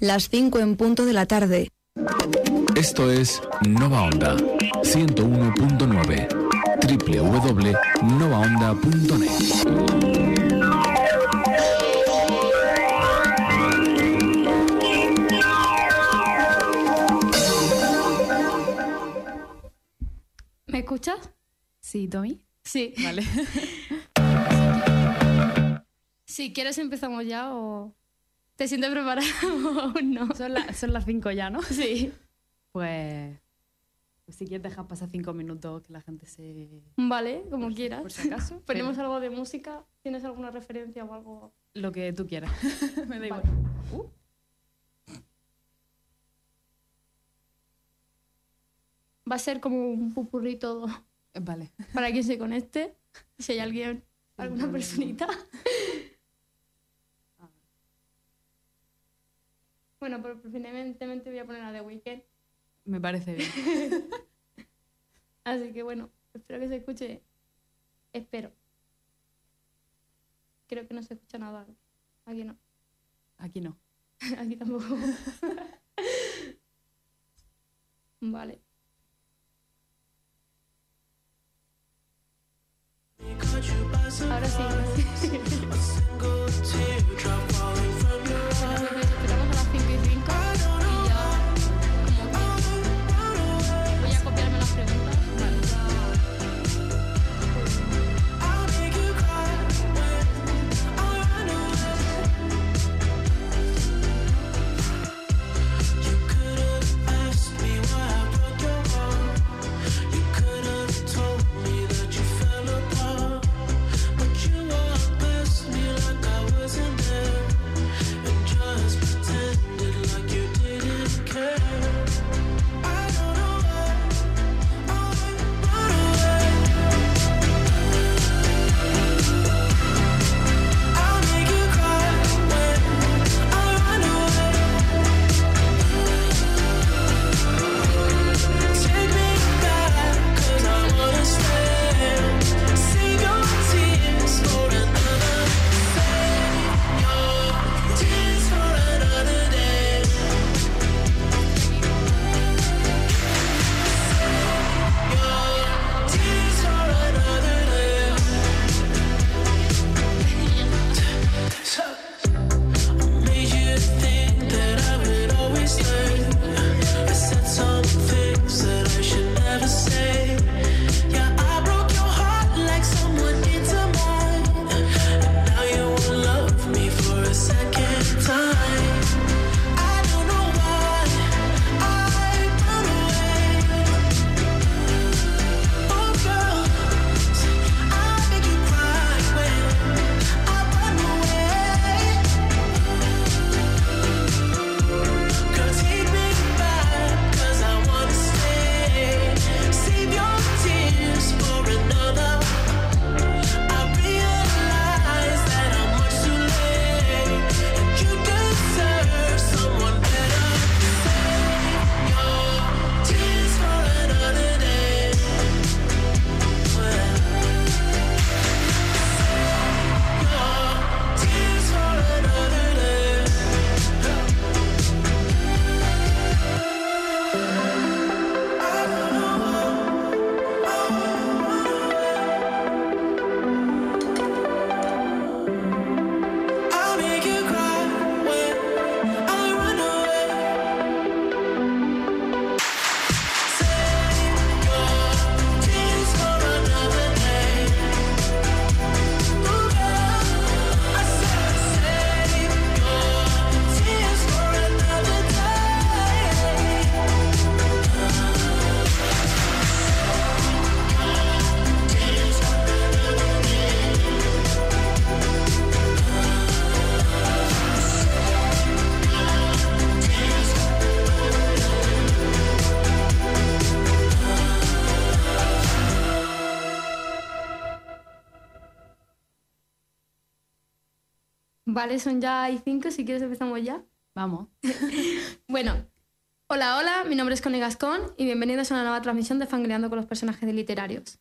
las 5 en punto de la tarde. Esto es Nova Onda 101.9 www.novaonda.net. ¿Me escuchas? Sí, Tommy. Sí. Vale. Si quieres empezamos ya o... ¿Te sientes preparado aún no? son, la- son las 5 ya, ¿no? Sí. Pues, pues si quieres dejar pasar 5 minutos que la gente se... Vale, como quieras. Por si acaso. ¿Ponemos pero algo de música? ¿Tienes alguna referencia o algo? Lo que tú quieras. Me da igual. Vale. Va a ser como un pupurrí todo Vale. para quien se conecte. Si hay alguien, alguna personita. Bueno, pero preferentemente voy a poner a The Weeknd. Me parece bien. Así que bueno, espero que se escuche. Espero. Creo que no se escucha nada. Aquí no. Aquí no. Aquí tampoco. vale. Ahora sí. Vale, son ya hay 5, si quieres empezamos ya. Vamos. Bueno, hola, hola, mi nombre es Connie Gascón y bienvenidos a una nueva transmisión de Fangreando con los personajes de literarios.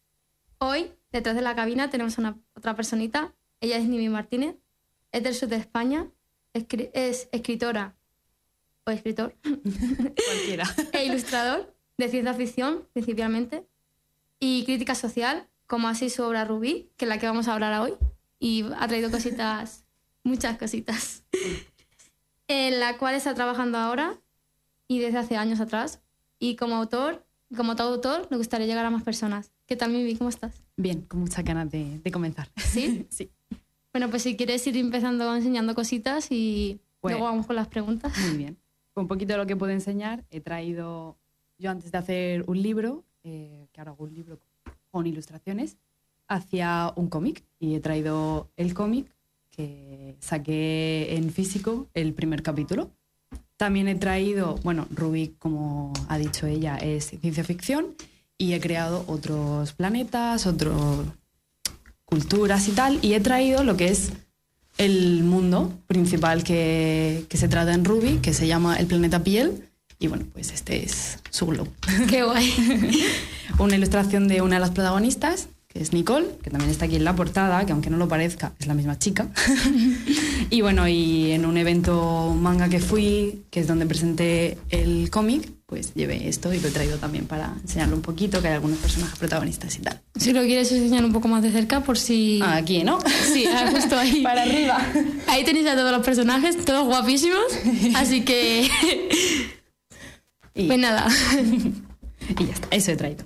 Hoy, detrás de la cabina, tenemos a una, otra personita. Ella es Nimi Martínez, es del sur de España, escri- es escritora o escritor Cualquiera. e ilustrador de ciencia ficción, principalmente, y crítica social, como así su obra Rubí, que es la que vamos a hablar hoy, y ha traído cositas, muchas cositas, en la cual está trabajando ahora y desde hace años atrás. Y como autor, como todo autor, me gustaría llegar a más personas. ¿Qué tal, Mimi? ¿Cómo estás? Bien, con muchas ganas de, de comenzar. ¿Sí? Sí. Bueno, pues si quieres ir empezando enseñando cositas y Pues- luego vamos con las preguntas. Muy bien. Un poquito de lo que puedo enseñar, he traído, yo antes de hacer un libro, eh, que ahora hago un libro con ilustraciones, hacia un cómic y he traído el cómic que saqué en físico el primer capítulo. También he traído, bueno, Rubik, como ha dicho ella, es ciencia ficción y he creado otros planetas, otras culturas y tal, y he traído lo que es el mundo principal que, que se trata en Ruby, que se llama el planeta Piel. Y bueno, pues este es su globo. Qué guay. Una ilustración de una de las protagonistas, que es Nicole, que también está aquí en la portada, que aunque no lo parezca, es la misma chica. y bueno, y en un evento manga que fui, que es donde presenté el cómic, pues llevé esto y lo he traído también para enseñarlo un poquito, que hay algunos personajes protagonistas y tal. Si lo quieres enseñar un poco más de cerca, por si... Aquí, ¿no? Sí, ah, justo ahí. para arriba. Ahí tenéis a todos los personajes, todos guapísimos. Así que. Y, Pues nada. y ya está, eso he traído.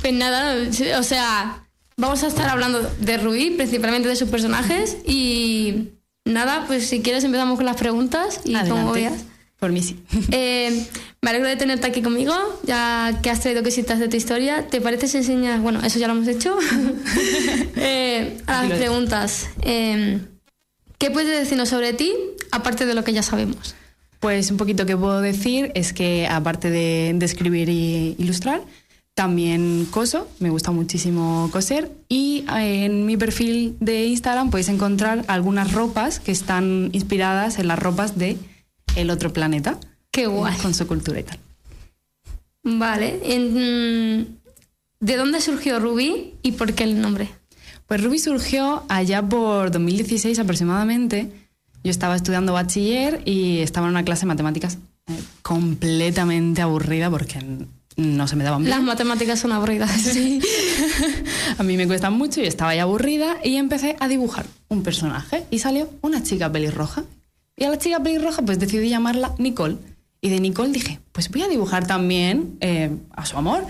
Pues nada, o sea, vamos a estar hablando de Rubí, principalmente de sus personajes. Y nada, pues si quieres empezamos con las preguntas y como Adelante. veas. Por mí sí. Eh, me alegro de tenerte aquí conmigo, ya que has traído cositas de tu historia. ¿Te parece si enseñas? Bueno, eso ya lo hemos hecho. Eh, a las preguntas. Eh, ¿Qué puedes decirnos sobre ti, aparte de lo que ya sabemos? Pues un poquito que puedo decir es que aparte de, de escribir y ilustrar, también coso, me gusta muchísimo coser y eh, en mi perfil de Instagram podéis encontrar algunas ropas que están inspiradas en las ropas de El otro planeta, Qué guay. con su cultura y tal. Vale. en- ¿De dónde surgió Ruby y por qué el nombre? Pues Ruby surgió allá por 2016 aproximadamente. Yo estaba estudiando bachiller y estaba en una clase de matemáticas eh, completamente aburrida porque no se me daban bien. Las matemáticas son aburridas. Sí. A mí me cuesta mucho y estaba ya aburrida y empecé a dibujar un personaje y salió una chica pelirroja. Y a la chica pelirroja pues decidí llamarla Nicole. Y de Nicole dije, pues voy a dibujar también eh, a su amor.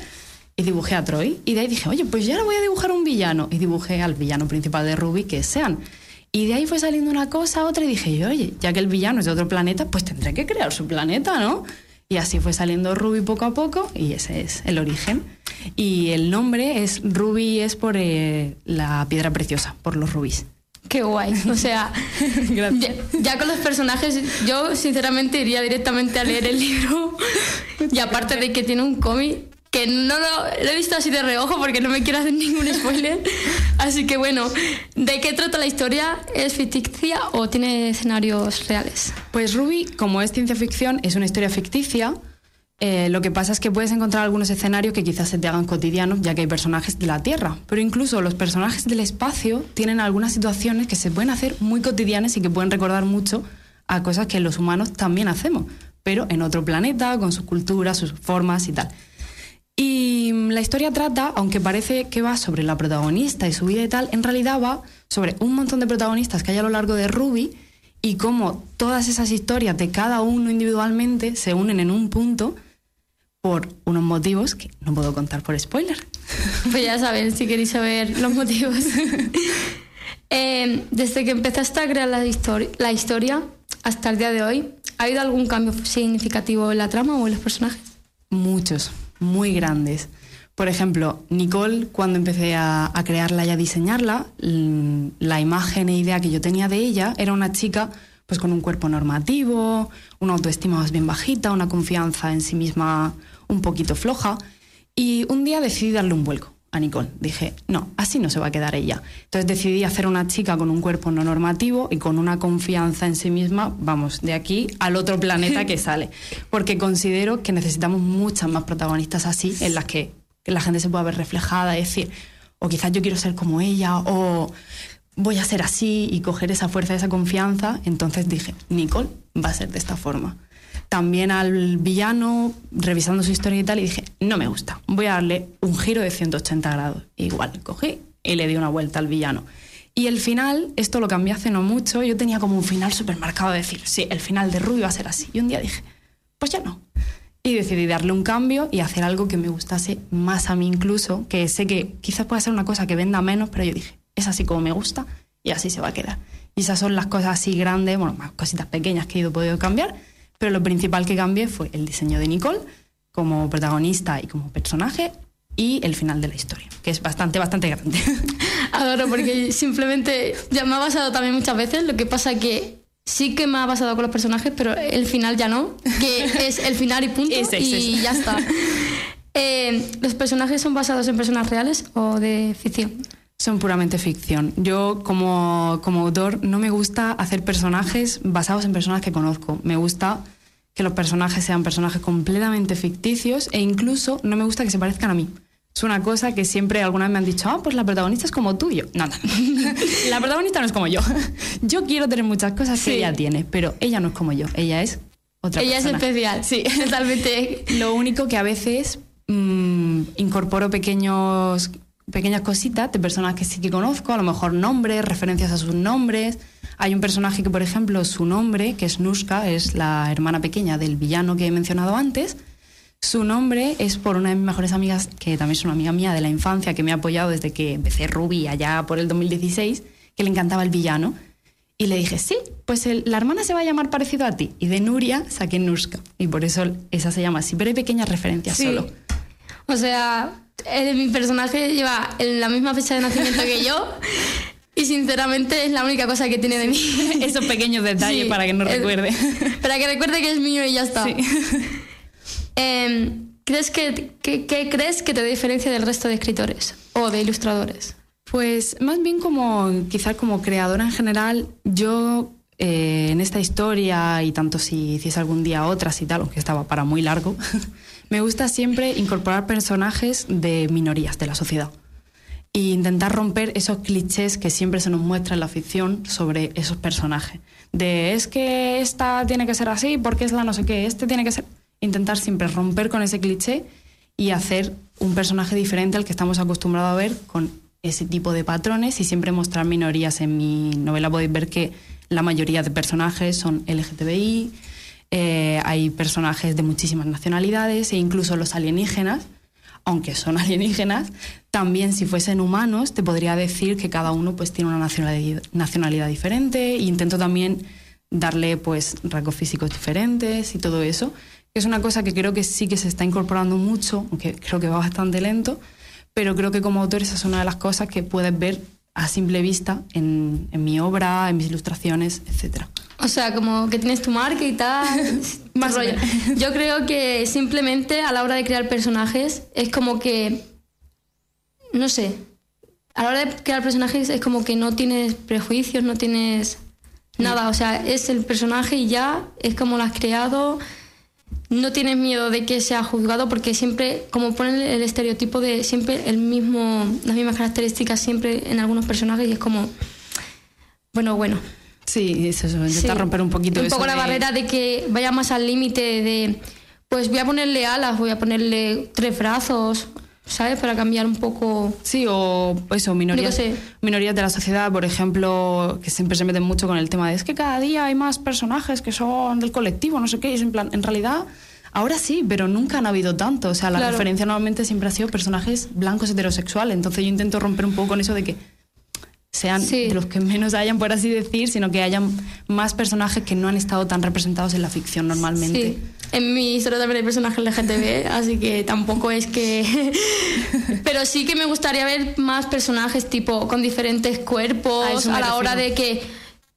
Y dibujé a Troy. Y de ahí dije, oye, pues ya ahora voy a dibujar un villano. Y dibujé al villano principal de Ruby, que Sean. Y de ahí fue saliendo una cosa, otra, y dije, oye, ya que el villano es de otro planeta, pues tendré que crear su planeta, ¿no? Y así fue saliendo Ruby poco a poco, y ese es el origen. Y el nombre es Ruby, es por eh, la piedra preciosa, por los rubíes. Qué guay. O sea, ya, ya con los personajes, yo sinceramente iría directamente a leer el libro. Y aparte de que tiene un cómic que no lo, lo he visto así de reojo porque no me quiero hacer ningún spoiler. Así que bueno, ¿de qué trata la historia? ¿Es ficticia o tiene escenarios reales? Pues Ruby, como es ciencia ficción, es una historia ficticia. Eh, lo que pasa es que puedes encontrar algunos escenarios que quizás se te hagan cotidianos, ya que hay personajes de la Tierra. Pero incluso los personajes del espacio tienen algunas situaciones que se pueden hacer muy cotidianas y que pueden recordar mucho a cosas que los humanos también hacemos, pero en otro planeta, con sus culturas, sus formas y tal. Y mm, la historia trata, aunque parece que va sobre la protagonista y su vida y tal, en realidad va sobre un montón de protagonistas que hay a lo largo de Ruby y cómo todas esas historias de cada uno individualmente se unen en un punto por unos motivos que no puedo contar por spoiler. Pues ya saben, si queréis saber los motivos. Eh, desde que empezaste a crear la, histori- la historia hasta el día de hoy, ¿ha habido algún cambio significativo en la trama o en los personajes? Muchos, muy grandes. Por ejemplo, Nicole, cuando empecé a, crearla y a diseñarla, mm, la imagen e idea que yo tenía de ella era una chica pues con un cuerpo normativo, una autoestima más bien bajita, una confianza en sí misma un poquito floja. Y un día decidí darle un vuelco a Nicole. Dije, no, así no se va a quedar ella. Entonces decidí hacer una chica con un cuerpo no normativo y con una confianza en sí misma, vamos, de aquí al otro planeta que sale. Porque considero que necesitamos muchas más protagonistas así, en las que, la gente se pueda ver reflejada y decir, o quizás yo quiero ser como ella, o voy a ser así y coger esa fuerza, esa confianza, entonces dije, Nicole va a ser de esta forma. También al villano, revisando su historia y tal, y dije, no me gusta, voy a darle un giro de 180 grados. Igual, cogí y le di una vuelta al villano. Y el final, esto lo cambié hace no mucho, yo tenía como un final súper marcado de decir, sí, el final de Ruby va a ser así. Y un día dije, pues ya no. Y decidí darle un cambio y hacer algo que me gustase más a mí incluso, que sé que quizás pueda ser una cosa que venda menos, pero yo dije, es así como me gusta y así se va a quedar. Y esas son las cosas así grandes, bueno, más cositas pequeñas que he ido podido cambiar, pero lo principal que cambié fue el diseño de Nicole como protagonista y como personaje y el final de la historia, que es bastante, bastante grande. Adoro, porque simplemente ya me ha pasado también muchas veces, lo que pasa que sí que me ha pasado con los personajes, pero el final ya no, que es el final y punto, y ya está. Eh, ¿Los personajes son basados en personas reales o de ficción? Son puramente ficción. Yo como, como autor no me gusta hacer personajes basados en personas que conozco. Me gusta que los personajes sean personajes completamente ficticios e incluso no me gusta que se parezcan a mí. Es una cosa que siempre alguna vez me han dicho, ah, pues la protagonista es como tú. yo, no, no, la protagonista no es como yo. Yo quiero tener muchas cosas que ella tiene, pero ella no es como yo. Ella es otra ella persona. es especial. Sí, totalmente. Lo único que a veces mmm, incorporo pequeños pequeñas cositas de personas que sí que conozco, a lo mejor nombres, referencias a sus nombres. Hay un personaje que, por ejemplo, su nombre, que es Nuska, es la hermana pequeña del villano que he mencionado antes. Su nombre es por una de mis mejores amigas, que también es una amiga mía de la infancia, que me ha apoyado desde que empecé Ruby allá por el 2016, que le encantaba el villano. Y le dije, sí, pues el, la hermana se va a llamar parecido a ti. Y de Nuria saqué Nuska. Y por eso esa se llama así. Pero hay pequeñas referencias Sí. solo. O sea, eh, mi personaje lleva la misma fecha de nacimiento que yo y sinceramente es la única cosa que tiene de mí. Esos pequeños detalles Sí, para que no el- recuerde. Para que recuerde que es mío y ya está. Sí. Em, ¿crees que, que- ¿Qué crees que te diferencia del resto de escritores o de ilustradores? Pues más bien como quizás como creadora en general, yo eh, en esta historia y tanto si hiciese algún día otras y tal, aunque estaba para muy largo, me gusta siempre incorporar personajes de minorías de la sociedad e intentar romper esos clichés que siempre se nos muestra en la ficción sobre esos personajes. De es que esta tiene que ser así porque es la no sé qué, este tiene que ser... Intentar siempre romper con ese cliché y hacer un personaje diferente al que estamos acostumbrados a ver con ese tipo de patrones y siempre mostrar minorías. En mi novela podéis ver que la mayoría de personajes son LGTBI, eh, hay personajes de muchísimas nacionalidades e incluso los alienígenas, aunque son alienígenas, también si fuesen humanos te podría decir que cada uno pues tiene una nacionalidad, diferente e intento también darle pues rasgos físicos diferentes y todo eso, que es una cosa que creo que sí que se está incorporando mucho, aunque creo que va bastante lento, pero creo que como autor esa es una de las cosas que puedes ver a simple vista en, en mi obra, en mis ilustraciones, etcétera. O sea, como que tienes tu marca y tal. Más rollo. Yo creo que simplemente a la hora de crear personajes es como que. No sé. A la hora de crear personajes es como que no tienes prejuicios, no tienes nada. O sea, es el personaje y ya, es como lo has creado. No tienes miedo de que sea juzgado porque siempre, como ponen el estereotipo de siempre el mismo, las mismas características siempre en algunos personajes y es como. Bueno, bueno. Sí, es eso, intentar Sí. romper un poquito un eso poco la barrera de que vaya más al límite de pues voy a ponerle alas voy a ponerle tres brazos sabes para cambiar un poco Sí, o eso, minorías, sé. minorías de la sociedad, por ejemplo, que siempre se meten mucho con el tema de es que cada día hay más personajes que son del colectivo, no sé qué, y es en plan, en realidad, ahora sí, pero nunca han habido tanto. O sea, la Claro. referencia normalmente siempre ha sido personajes blancos heterosexuales. Entonces yo intento romper un poco con eso de que sean Sí. de los que menos hayan, por así decir, sino que hayan más personajes que no han estado tan representados en la ficción normalmente. sí en mi historia también hay personajes LGTB así que tampoco es que pero sí que me gustaría ver más personajes tipo con diferentes cuerpos me a la hora de que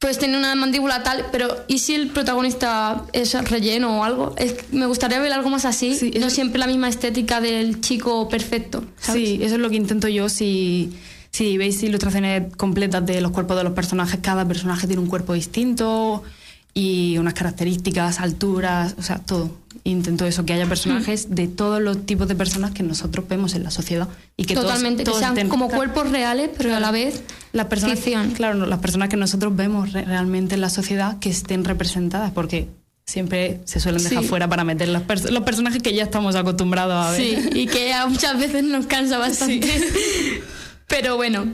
pues tiene una mandíbula tal pero y si el protagonista es relleno o algo Es que me gustaría ver algo más así Sí, no siempre la misma estética del chico perfecto ¿sabes? Sí, eso es lo que intento yo. Si, si veis ilustraciones completas de los cuerpos de los personajes, cada personaje tiene un cuerpo distinto. y unas características, alturas, o sea, todo. Intento eso, que haya personajes de todos los tipos de personas que nosotros vemos en la sociedad y que Totalmente, todos que sean como cuerpos reales, pero a la vez las personas, ficción. claro, no, las personas que nosotros vemos re- realmente en la sociedad que estén representadas, porque siempre se suelen dejar Sí. fuera para meter los, pers- los personajes que ya estamos acostumbrados a ver. Sí, y que muchas veces nos cansa bastante. Pero bueno,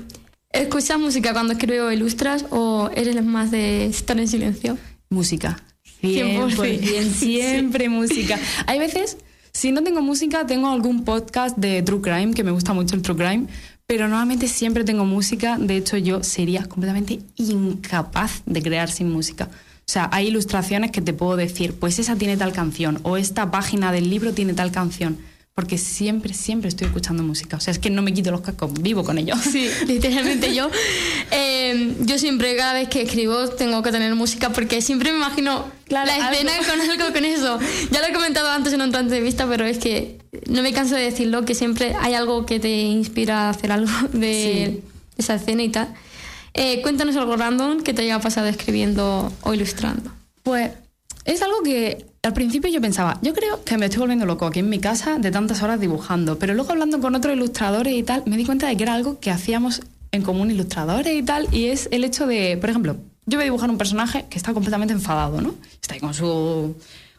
¿escuchas música cuando escribes o ilustras o eres más de estar en silencio? Música. 100%. 100%, siempre música. Hay veces, si no tengo música, tengo algún podcast de True Crime, que me gusta mucho el True Crime, pero normalmente siempre tengo música. De hecho, yo sería completamente incapaz de crear sin música. O sea, hay ilustraciones que te puedo decir, pues esa tiene tal canción, o esta página del libro tiene tal canción, porque siempre, siempre estoy escuchando música. O sea, es que no me quito los cascos, vivo con ellos. Sí, literalmente yo. eh, yo siempre, cada vez que escribo, tengo que tener música porque siempre me imagino Claro, la escena algo. con algo con eso. Ya lo he comentado antes en otra entrevista, pero es que no me canso de decirlo, que siempre hay algo que te inspira a hacer algo de esa escena y tal. Eh, cuéntanos algo random que te haya pasado escribiendo o ilustrando. Pues es algo que al principio yo pensaba, yo creo que me estoy volviendo loco aquí en mi casa de tantas horas dibujando, pero luego hablando con otros ilustradores y tal, me di cuenta de que era algo que hacíamos en común ilustradores y tal, y es el hecho de, por ejemplo, yo voy a dibujar un personaje que está completamente enfadado, ¿no? Está ahí con, su,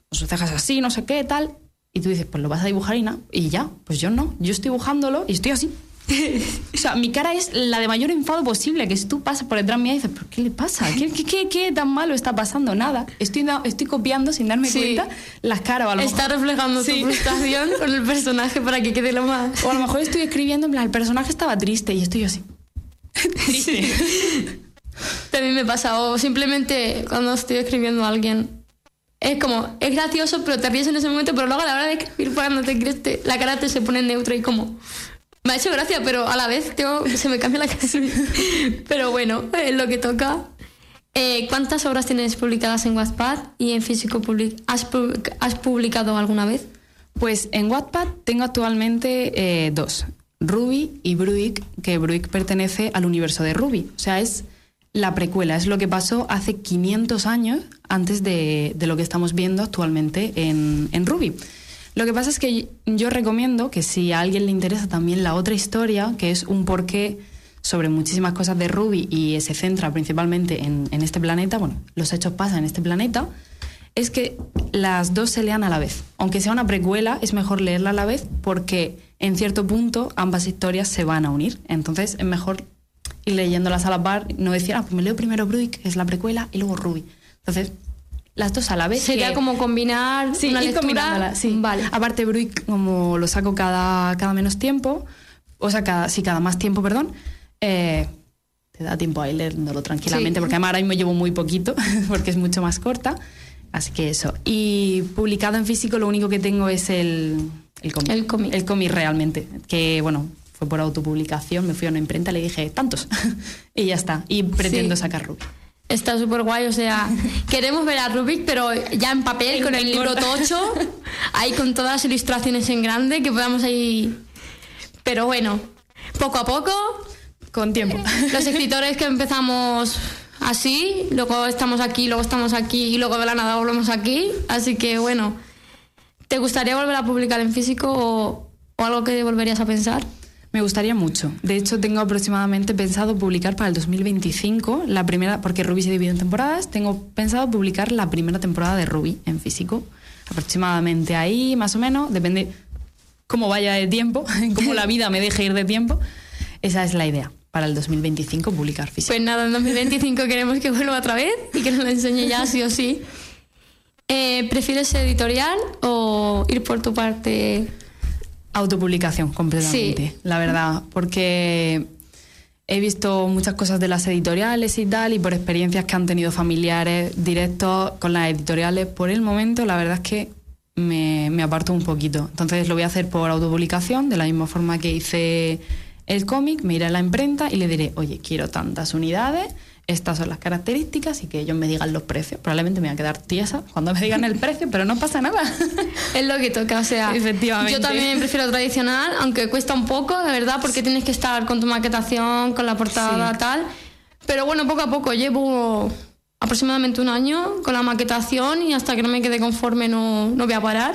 con sus cejas así, no sé qué, tal, y tú dices, pues lo vas a dibujar y, y ya, pues yo no, yo estoy dibujándolo y estoy así. O sea, mi cara es la de mayor enfado posible, que si tú pasas por detrás mía y dices, ¿pero qué le pasa? ¿Qué, qué, qué, qué tan malo está pasando? Nada. Estoy, estoy copiando sin darme Sí. cuenta las caras. O a lo Está mejor- reflejando Sí. tu frustración con el personaje para que quede lo más. O a lo mejor estoy escribiendo, en plan, el personaje estaba triste y estoy así. Triste. También me pasa, o simplemente cuando estoy escribiendo a alguien, es como, es gracioso, pero te ríes en ese momento, pero luego a la hora de escribir, cuando te crees, te- la cara te se pone neutra y como, me ha hecho gracia, pero a la vez tengo, se me cambia la cara. pero bueno, es lo que toca. Eh, ¿Cuántas obras tienes publicadas en Wattpad y en físico public ¿has, pu- has publicado alguna vez? Pues en Wattpad tengo actualmente eh, dos, Ruby y Bruick, que Bruick pertenece al universo de Ruby. O sea, es la precuela, es lo que pasó hace 500 años antes de, de lo que estamos viendo actualmente en, en Ruby. Lo que pasa es que yo recomiendo que si a alguien le interesa también la otra historia, que es un porqué sobre muchísimas cosas de Ruby y se centra principalmente en, este planeta, bueno, los hechos pasan en este planeta, es que las dos se lean a la vez. Aunque sea una precuela, es mejor leerla a la vez porque en cierto punto ambas historias se van a unir. Entonces es mejor ir leyéndolas a la par, no decir, ah, pues me leo primero Bruick, que es la precuela, y luego Ruby. Entonces, las dos a la vez. Sería que- como combinar Sí, una ir lectura. combinándolas, sí. Vale. Aparte, Bruick, como lo saco cada, cada menos tiempo, o sea, cada, sí, cada más tiempo, perdón, eh, te da tiempo a ir leyéndolo tranquilamente, Sí. porque además ahora mismo llevo muy poquito, porque es mucho más corta. Así que eso. Y publicado en físico, lo único que tengo es el, el cómic. El cómic. El cómic realmente. Que, bueno, fue por autopublicación, me fui a una imprenta, le dije, tantos. y ya está. Y pretendo Sí. sacar Ruby. Está súper guay, o sea, queremos ver a Rubik, pero ya en papel, En- con el libro tocho, ahí con todas las ilustraciones en grande, que podamos ahí... Pero bueno, poco a poco, Con tiempo. los escritores que empezamos así, luego estamos aquí, luego estamos aquí y luego de la nada volvemos aquí, así que bueno, ¿te gustaría volver a publicar en físico o, o algo que volverías a pensar? Me gustaría mucho. De hecho, tengo aproximadamente pensado publicar para el 2025 la primera, porque Ruby se divide en temporadas, tengo pensado publicar la primera temporada de Ruby en físico. Aproximadamente ahí, más o menos, depende cómo vaya de tiempo, cómo la vida me deje ir de tiempo. Esa es la idea, para el 2025 publicar físico. Pues nada, en 2025 queremos que vuelva otra vez y que nos la enseñe ya sí o sí. Eh, ¿Prefieres editorial o ir por tu parte? Autopublicación, completamente, Sí. la verdad, porque he visto muchas cosas de las editoriales y tal, y por experiencias que han tenido familiares directos con las editoriales, por el momento la verdad es que me, me aparto un poquito. Entonces lo voy a hacer por autopublicación, de la misma forma que hice el cómic, me iré a la imprenta y le diré, oye, quiero tantas unidades, estas son las características y que ellos me digan los precios. Probablemente me voy a quedar tiesa cuando me digan el precio, pero no pasa nada. Es lo que toca, o sea, Efectivamente. yo también prefiero tradicional, aunque cuesta un poco, de verdad, porque tienes que estar con tu maquetación, con la portada, Sí. tal. Pero bueno, poco a poco llevo aproximadamente un año con la maquetación y hasta que no me quede conforme no, no voy a parar.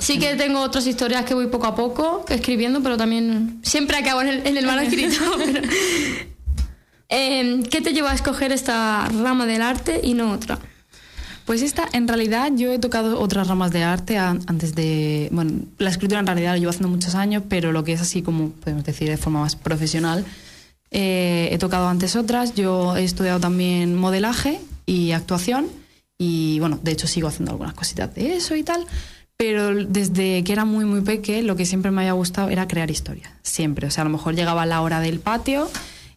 Sí que tengo otras historias que voy poco a poco escribiendo, pero también siempre acabo en el, en el manuscrito. pero- Eh, ¿Qué te llevó a escoger esta rama del arte y no otra? Pues esta, en realidad, yo he tocado otras ramas de arte an- antes de. Bueno, la escritura en realidad lo llevo haciendo muchos años, pero lo que es así como, podemos decir, de forma más profesional, eh, he tocado antes otras. Yo he estudiado también modelaje y actuación, y bueno, de hecho sigo haciendo algunas cositas de eso y tal. Pero desde que era muy, muy peque, lo que siempre me había gustado era crear historias. Siempre. O sea, a lo mejor llegaba la hora del patio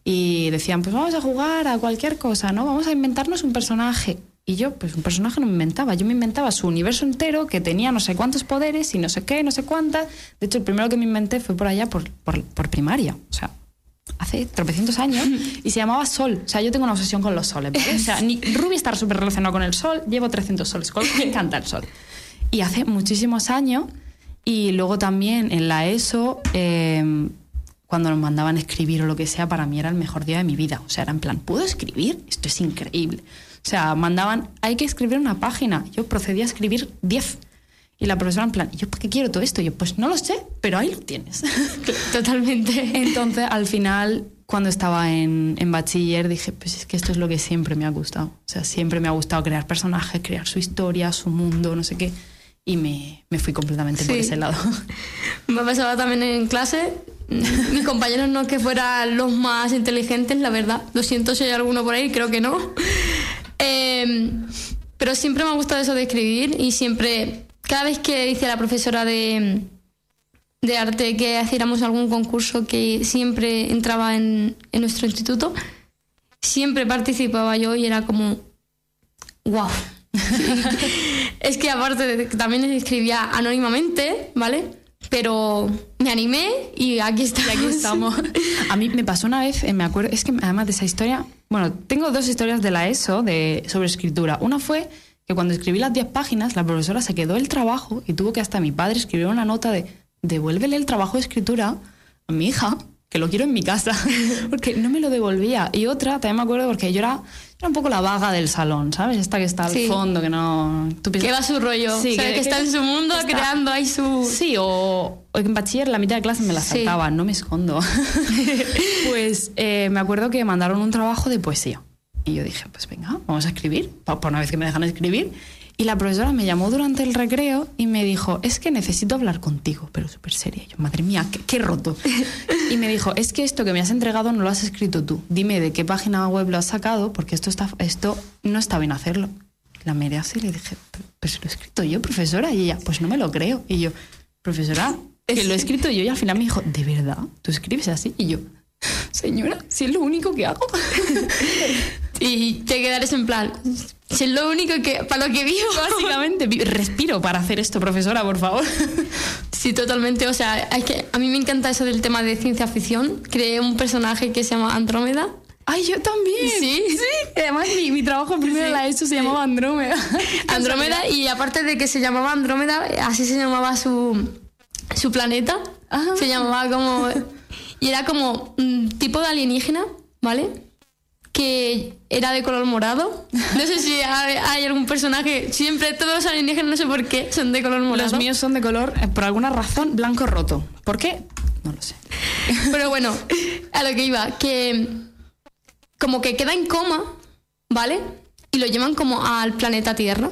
y decían, pues vamos a jugar a cualquier cosa, ¿no? Vamos a inventarnos un personaje. Y yo, pues un personaje no me inventaba. Yo me inventaba su universo entero, que tenía no sé cuántos poderes y no sé qué, no sé cuántas. De hecho, el primero que me inventé fue por allá, por, por, por primaria. O sea, hace tropecientos años. Y se llamaba Sol. O sea, yo tengo una obsesión con los soles. ¿vale? O sea, ni, Ruby está súper relacionado con el sol. Llevo 300 soles. con- Me encanta el sol. Y hace muchísimos años. Y luego también en la ESO, eh, cuando nos mandaban escribir o lo que sea, para mí era el mejor día de mi vida. O sea, era en plan, ¿puedo escribir? Esto es increíble. O sea, mandaban, hay que escribir una página. Yo procedía a escribir 10. Y la profesora en plan, ¿y yo para qué quiero todo esto? Y yo, pues no lo sé, pero ahí lo tienes. Totalmente. Entonces, al final, cuando estaba en, en bachiller, dije, pues es que esto es lo que siempre me ha gustado. O sea, siempre me ha gustado crear personajes, crear su historia, su mundo, no sé qué. Y me, me fui completamente por Sí. ese lado. Me pasaba también en clase. Mis compañeros no es que fueran los más inteligentes, la verdad. Lo siento si hay alguno por ahí, creo que no. Eh, pero siempre me ha gustado eso de escribir y siempre, cada vez que decía la profesora de, de arte que hiciéramos algún concurso que siempre entraba en, en nuestro instituto, siempre participaba yo y era como, wow. es que aparte de también escribía anónimamente, ¿vale? Pero me animé y aquí estamos. aquí estamos. A mí me pasó una vez, eh, me acuerdo, es que además de esa historia, bueno, tengo dos historias de la ESO de, sobre escritura. Una fue que cuando escribí las 10 páginas, la profesora se quedó el trabajo y tuvo que hasta mi padre escribir una nota de devuélvele el trabajo de escritura a mi hija, que lo quiero en mi casa, porque no me lo devolvía. Y otra, también me acuerdo porque yo era, era un poco la vaga del salón, ¿sabes? Esta que está al Sí. fondo, que no... tú Que piensas- va su rollo. Sí, o sea, que- que, está que- en su mundo está- creando ahí su. Sí, o, o en bachiller la mitad de clase me la Sí. saltaba, no me escondo. pues eh, me acuerdo que mandaron un trabajo de poesía. Y yo dije, pues venga, vamos a escribir, por una vez que me dejan escribir. Y la profesora me llamó durante el recreo y me dijo, es que necesito hablar contigo, pero súper seria. Yo, madre mía, qué, qué roto. y me dijo, es que esto que me has entregado no lo has escrito tú. Dime de qué página web lo has sacado, porque esto, está, esto no está bien hacerlo. La miré así y le dije, "Pero- pero si lo he escrito yo, profesora. Y ella, pues no me lo creo. Y yo, profesora, que lo he escrito yo. Y al final me dijo, ¿de verdad? ¿Tú escribes así? Y yo, señora, si es lo único que hago. Y te quedares en plan. Si es lo único que. para lo que vivo. Básicamente, respiro para hacer esto, profesora, por favor. Sí, totalmente. O sea, es que a mí me encanta eso del tema de ciencia ficción. Creé un personaje que se llama Andrómeda. Ay, yo también. Sí. Sí. Además, mi, mi trabajo primero Sí, la he hecho, se llamaba Andrómeda. Andrómeda, y aparte de que se llamaba Andrómeda, así se llamaba su, su planeta. Ajá. Se llamaba como. Y era como un tipo de alienígena, ¿vale? Que era de color morado. No sé si hay, algún personaje. Siempre todos los alienígenas, no sé por qué, son de color morado. Los míos son de color, eh, por alguna razón, blanco roto. ¿Por qué? No lo sé. Pero bueno, a lo que iba, que como que queda en coma, ¿vale? Y lo llevan como al planeta Tierra.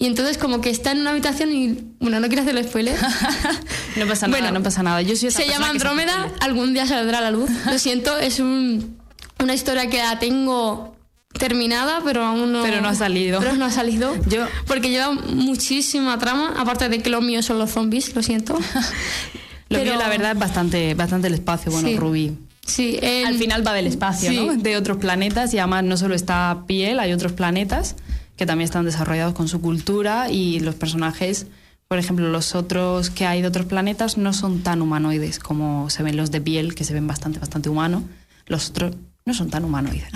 Y entonces como que está en una habitación y... Bueno, no quiero hacerle spoiler. No pasa nada, Bueno, no pasa nada. Yo soy Se llama se Andrómeda, feliz. algún día saldrá a la luz. Lo siento, es un- una historia que la tengo terminada, pero aún no... Pero no ha salido. Pero no ha salido. Yo- Porque lleva muchísima trama, aparte de que lo mío son los zombies, lo siento. Lo Pero- mío, la verdad, es bastante, bastante el espacio. Bueno, Sí. Rubí. Sí, el- Al final va del espacio, Sí. ¿no? De otros planetas y además no solo está piel, hay otros planetas que también están desarrollados con su cultura y los personajes, por ejemplo, los otros que hay de otros planetas no son tan humanoides como se ven los de piel, que se ven bastante, bastante humanos. Los otros no son tan humanoides.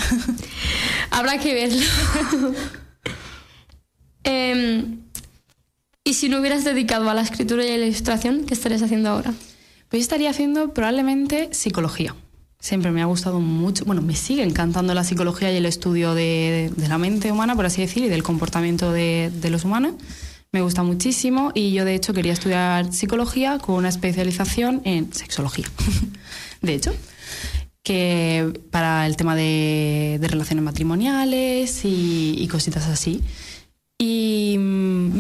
Habrá que verlo. Em, y si no hubieras dedicado a la escritura y a la ilustración, ¿qué estarías haciendo ahora? Pues estaría haciendo probablemente psicología. Siempre me ha gustado mucho, bueno, me sigue encantando la psicología y el estudio de, la mente humana, por así decir, y del comportamiento de, los humanos. Me gusta muchísimo y yo de hecho quería estudiar psicología con una especialización en sexología. de hecho, que para el tema de, de relaciones matrimoniales y, y cositas así. Y mm,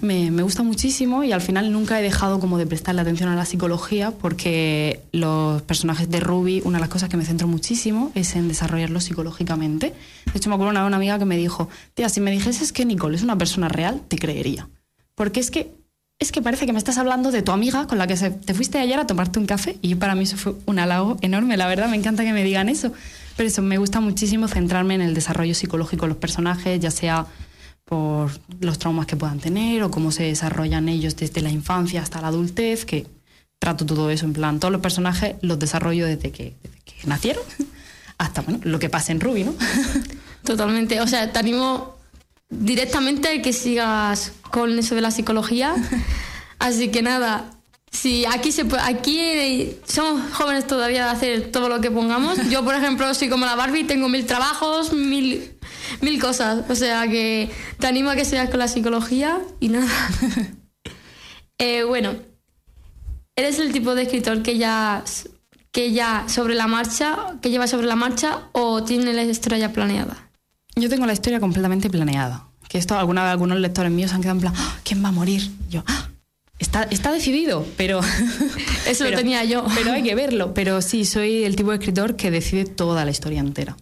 me, me gusta muchísimo y al final nunca he dejado como de prestarle atención a la psicología porque los personajes de Ruby, una de las cosas que me centro muchísimo es en desarrollarlos psicológicamente. De hecho, me acuerdo una, una amiga que me dijo, tía, si me dijeses que Nicole es una persona real, te creería. Porque es que, es que parece que me estás hablando de tu amiga con la que se, te fuiste ayer a tomarte un café y para mí eso fue un halago enorme, la verdad, me encanta que me digan eso. Pero eso, me gusta muchísimo centrarme en el desarrollo psicológico de los personajes, ya sea por los traumas que puedan tener o cómo se desarrollan ellos desde la infancia hasta la adultez, que trato todo eso en plan, todos los personajes los desarrollo desde que, desde que nacieron hasta bueno, lo que pasa en Ruby, ¿no? Totalmente. O sea, te animo directamente a que sigas con eso de la psicología. Así que nada, si aquí se puede, aquí somos jóvenes todavía de hacer todo lo que pongamos. Yo, por ejemplo, soy como la Barbie, tengo mil trabajos, mil, mil cosas. O sea que te animo a que sigas con la psicología y nada. Eh, bueno, ¿eres el tipo de escritor que ya, que ya sobre la marcha, que lleva sobre la marcha o tiene la historia ya planeada? Yo tengo la historia completamente planeada. Que esto, alguna, algunos lectores míos han quedado en plan, "Ah, ¿quién va a morir? Yo, "Ah, está, está decidido, pero... Eso lo tenía yo. Pero hay que verlo. Pero sí, soy el tipo de escritor que decide toda la historia entera.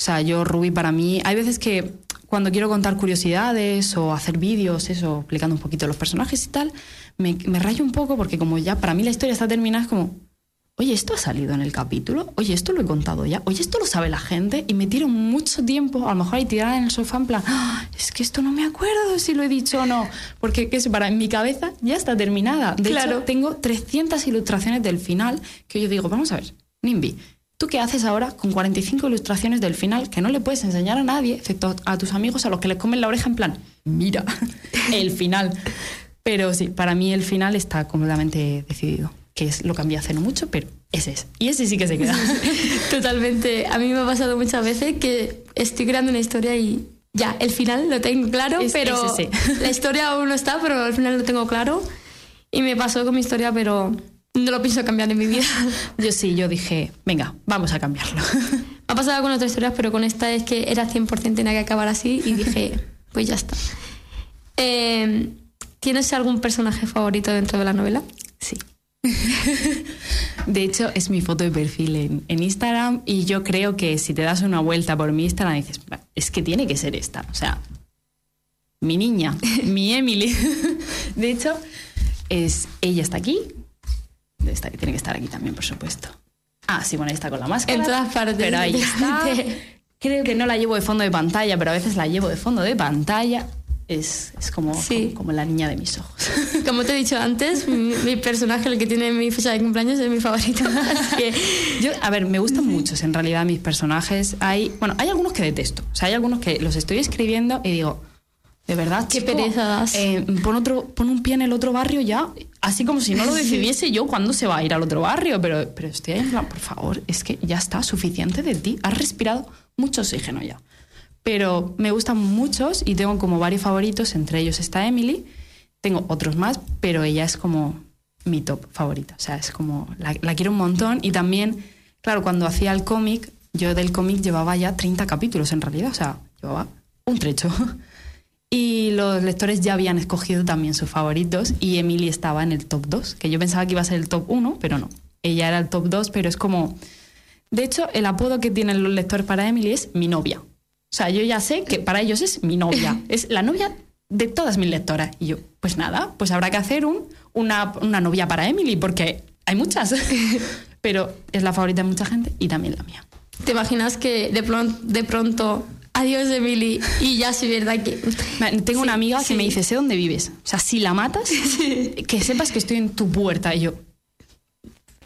O sea, yo, Ruby, para mí, hay veces que cuando quiero contar curiosidades o hacer vídeos, eso, explicando un poquito los personajes y tal, me, me rayo un poco porque como ya para mí la historia está terminada, es como, oye, esto ha salido en el capítulo, oye, esto lo he contado ya, oye, esto lo sabe la gente y me tiro mucho tiempo, a lo mejor ahí tirada en el sofá en plan, "Ah, es que esto no me acuerdo si lo he dicho o no, porque que para en mi cabeza ya está terminada. De Claro. hecho, tengo 300 ilustraciones del final que yo digo, vamos a ver, Nimbi, ¿tú qué haces ahora con 45 ilustraciones del final que no le puedes enseñar a nadie, excepto a tus amigos a los que les comen la oreja en plan, mira, el final? Pero sí, para mí el final está completamente decidido, que es lo cambié hace no mucho, pero ese es. Y ese sí que se queda. Totalmente. A mí me ha pasado muchas veces que estoy creando una historia y ya, el final lo tengo claro, Es- pero es la historia aún no está, pero al final lo tengo claro. Y me pasó con mi historia, pero no lo pienso cambiar en mi vida. Yo sí, yo dije, venga, vamos a cambiarlo. Ha pasado con otras historias, pero con esta es que era 100% tenía que acabar así y dije, pues ya está. Eh, ¿Tienes algún personaje favorito dentro de la novela? Sí. De hecho, es mi foto de perfil en, en Instagram y yo creo que si te das una vuelta por mi Instagram dices, "Va, es que tiene que ser esta. O sea, mi niña, mi Emily. De hecho, es, ella está aquí. Tiene que estar aquí también, por supuesto. Ah, sí, bueno, ahí está con la máscara. En todas partes. Pero ahí está. Creo que no la llevo de fondo de pantalla, pero a veces la llevo de fondo de pantalla. Es, es como, Sí. como, como la niña de mis ojos. Como te he dicho antes, mi, mi personaje, el que tiene mi fecha de cumpleaños, es mi favorito. Así que Yo, a ver, me gustan muchos en realidad mis personajes. Hay, bueno, hay algunos que detesto. O sea, hay algunos que los estoy escribiendo y digo, de verdad, Qué chico, pereza das. eh, pon, otro, pon un pie en el otro barrio ya. Así como si no lo decidiese yo cuándo se va a ir al otro barrio. Pero, pero estoy ahí en plan, por favor, es que ya está suficiente de ti. Has respirado mucho oxígeno ya. Pero me gustan muchos y tengo como varios favoritos. Entre ellos está Emily. Tengo otros más, pero ella es como mi top favorita. O sea, es como, la, la quiero un montón. Y también, claro, cuando hacía el cómic, yo del cómic llevaba ya 30 capítulos en realidad. O sea, llevaba un trecho. Y los lectores ya habían escogido también sus favoritos y Emily estaba en el top 2, que yo pensaba que iba a ser el top 1, pero no. Ella era el top 2, pero es como... De hecho, el apodo que tienen los lectores para Emily es mi novia. O sea, yo ya sé que para ellos es mi novia. Es la novia de todas mis lectoras. Y yo, pues nada, pues habrá que hacer un, una, una novia para Emily, porque hay muchas. Pero es la favorita de mucha gente y también la mía. te imaginas que de, pronto, de pronto, adiós Emily, y ya sí, verdad que... Tengo una amiga sí. que me dice, sé dónde vives. O sea, si la matas, que sepas que estoy en tu puerta. Y yo,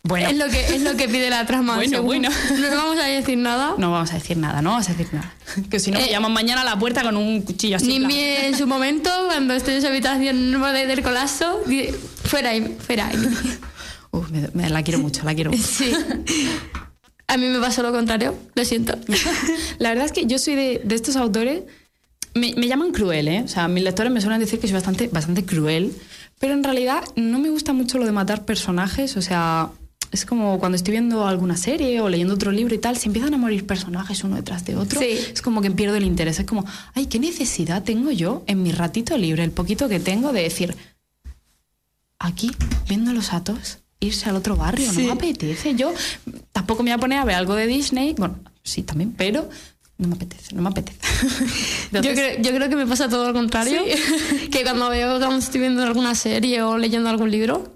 bueno, Es lo que, es lo que pide la trama. Bueno, según. bueno. No vamos a decir nada. no vamos a decir nada, no vamos a decir nada. Que si no, me Eh, llaman mañana a la puerta con un cuchillo así. Plan. en su momento, cuando esté en su habitación no puede del colapso, fuera, Em- fuera. Uf, me- me- la quiero mucho, la quiero mucho. Sí. A mí me pasó lo contrario, lo siento. La verdad es que yo soy de, de estos autores, me, me llaman cruel, ¿eh? O sea, mis lectores me suelen decir que soy bastante, bastante cruel, pero en realidad no me gusta mucho lo de matar personajes, o sea, es como cuando estoy viendo alguna serie o leyendo otro libro y tal, si empiezan a morir personajes uno detrás de otro, Sí. es como que pierdo el interés, es como, ay, ¿qué necesidad tengo yo en mi ratito libre, el poquito que tengo de decir, aquí, viendo los atos, irse al otro barrio, Sí. no me apetece. Yo tampoco me voy a poner a ver algo de Disney, bueno, sí, también, pero no me apetece, no me apetece. Yo Entonces, creo, yo creo que me pasa todo lo contrario. Que cuando veo que estoy viendo alguna serie o leyendo algún libro,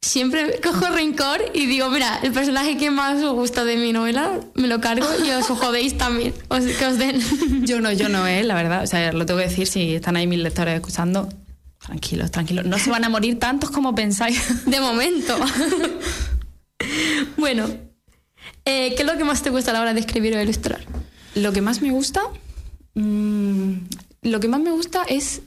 siempre cojo rencor y digo, mira, el personaje que más os gusta de mi novela, me lo cargo y os jodéis también. Os, que os den. Yo no, yo no, ¿eh? la verdad. O sea, lo tengo que decir, si están ahí mis lectores escuchando, tranquilos, tranquilos. No se van a morir tantos como pensáis. De momento. bueno, eh, ¿qué es lo que más te gusta a la hora de escribir o ilustrar? Lo que más me gusta, mm, lo que más me gusta es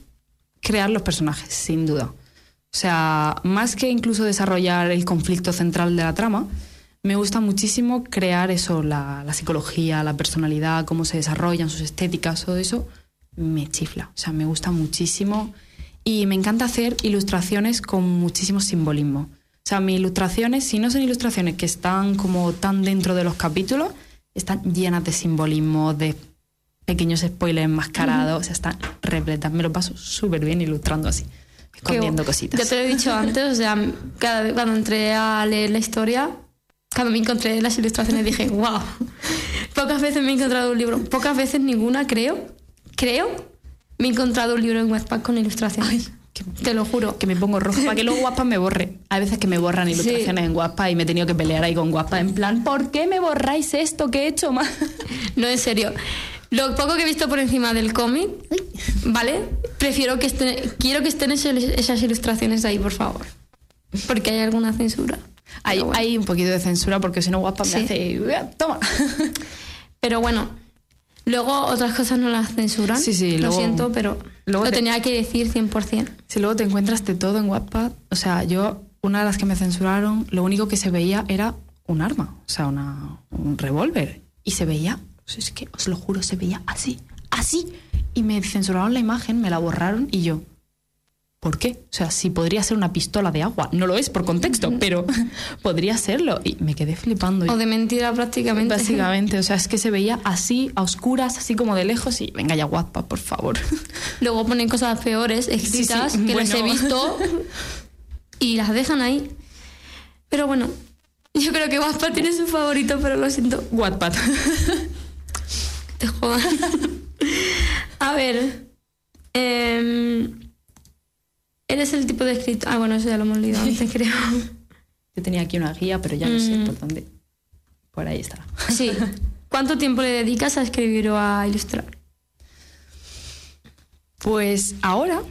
crear los personajes, sin duda. O sea, más que incluso desarrollar el conflicto central de la trama, me gusta muchísimo crear eso, la, la psicología, la personalidad, cómo se desarrollan sus estéticas, todo eso, me chifla. O sea, me gusta muchísimo y me encanta hacer ilustraciones con muchísimo simbolismo. O sea, mis ilustraciones, si no son ilustraciones que están como tan dentro de los capítulos, están llenas de simbolismo, de pequeños spoilers enmascarados, o sea, están repletas. Me lo paso súper bien ilustrando así, escondiendo cositas. Ya te lo he dicho antes, o sea, cada vez cuando entré a leer la historia, cuando me encontré las ilustraciones dije, wow. Pocas veces me he encontrado un libro, pocas veces ninguna, creo, creo, me he encontrado un libro en Wattpad con ilustraciones. que- te lo juro. que me pongo rojo para que luego WhatsApp me borre. Hay veces que me borran ilustraciones en WhatsApp y me he tenido que pelear ahí con WhatsApp en plan, ¿por qué me borráis esto que he hecho mal? No, en serio. Lo poco que he visto por encima del cómic, ¿vale? Prefiero que estén, quiero que estén esas ilustraciones ahí, por favor. Porque hay alguna censura. Hay, Pero bueno. hay un poquito de censura porque si no WhatsApp Sí. me hace, "Uah, toma. Pero bueno, luego otras cosas no las censuran. Sí, sí, Lo siento, pero luego lo te- tenía que decir 100%. Si luego te encuentras de todo en WhatsApp, o sea, yo, una de las que me censuraron, lo único que se veía era un arma, o sea, una, un revólver. Y se veía, pues es que os lo juro, se veía así, así. Y me censuraron la imagen, me la borraron y yo, ¿por qué? O sea, si podría ser una pistola de agua, no lo es por contexto, pero podría serlo. Y me quedé flipando. O de mentira prácticamente. Básicamente, o sea, es que se veía así, a oscuras, así como de lejos, y venga ya WhatsApp, por favor. Luego ponen cosas peores escritas Sí, sí, que las he bueno. visto y las dejan ahí. Pero bueno, yo creo que Wattpad tiene su favorito, pero lo siento. WhatsApp. Te jodan. A ver. em, eres el tipo de escritor. Ah, bueno, eso ya lo hemos leído antes, creo. Yo tenía aquí una guía, pero ya no sé Mm. por dónde. Por ahí estará. Sí. ¿Cuánto tiempo le dedicas a escribir o a ilustrar? Pues ahora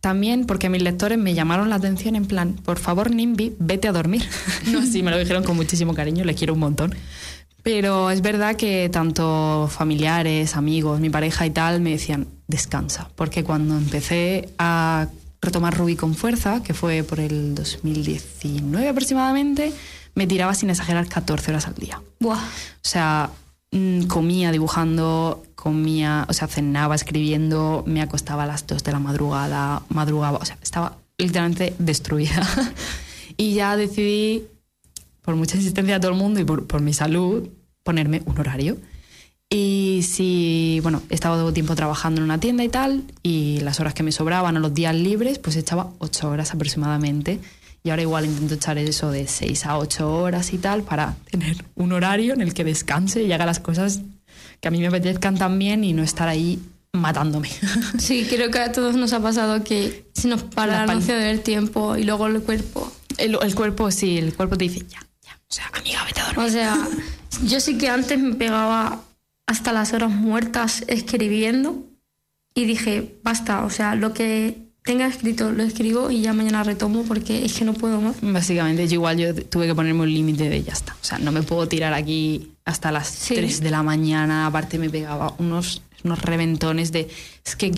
también, porque mis lectores me llamaron la atención en plan, por favor, Nimbi, vete a dormir. no, sí, me lo dijeron con muchísimo cariño, le quiero un montón. Pero es verdad que tanto familiares, amigos, mi pareja y tal me decían, descansa. Porque cuando empecé a retomar Ruby con fuerza, que fue por el 2019 aproximadamente, me tiraba sin exagerar 14 horas al día. Buah. O sea, mm, comía dibujando, comía, o sea, cenaba escribiendo, me acostaba a las 2 de la madrugada, madrugaba, o sea, estaba literalmente destruida. y ya decidí, por mucha insistencia de todo el mundo y por, por mi salud, ponerme un horario. Y si, bueno, he estado todo tiempo trabajando en una tienda y tal, y las horas que me sobraban o los días libres, pues echaba 8 horas aproximadamente. Y ahora igual intento echar eso de 6 a 8 horas y tal para tener un horario en el que descanse y haga las cosas que a mí me apetezcan también y no estar ahí matándome. Sí, creo que a todos nos ha pasado que se nos para La anuncio del tiempo y luego el cuerpo. El, el cuerpo, sí, el cuerpo te dice, ya, ya. O sea, amiga, vete a dormir. O sea, yo sí que antes me pegaba hasta las horas muertas escribiendo y dije, basta, o sea, lo que tenga escrito lo escribo y ya mañana retomo porque es que no puedo más. Básicamente, yo igual yo tuve que ponerme un límite de ya está. O sea, no me puedo tirar aquí hasta las Sí. 3 de la mañana. Aparte me pegaba unos, unos reventones de... Es que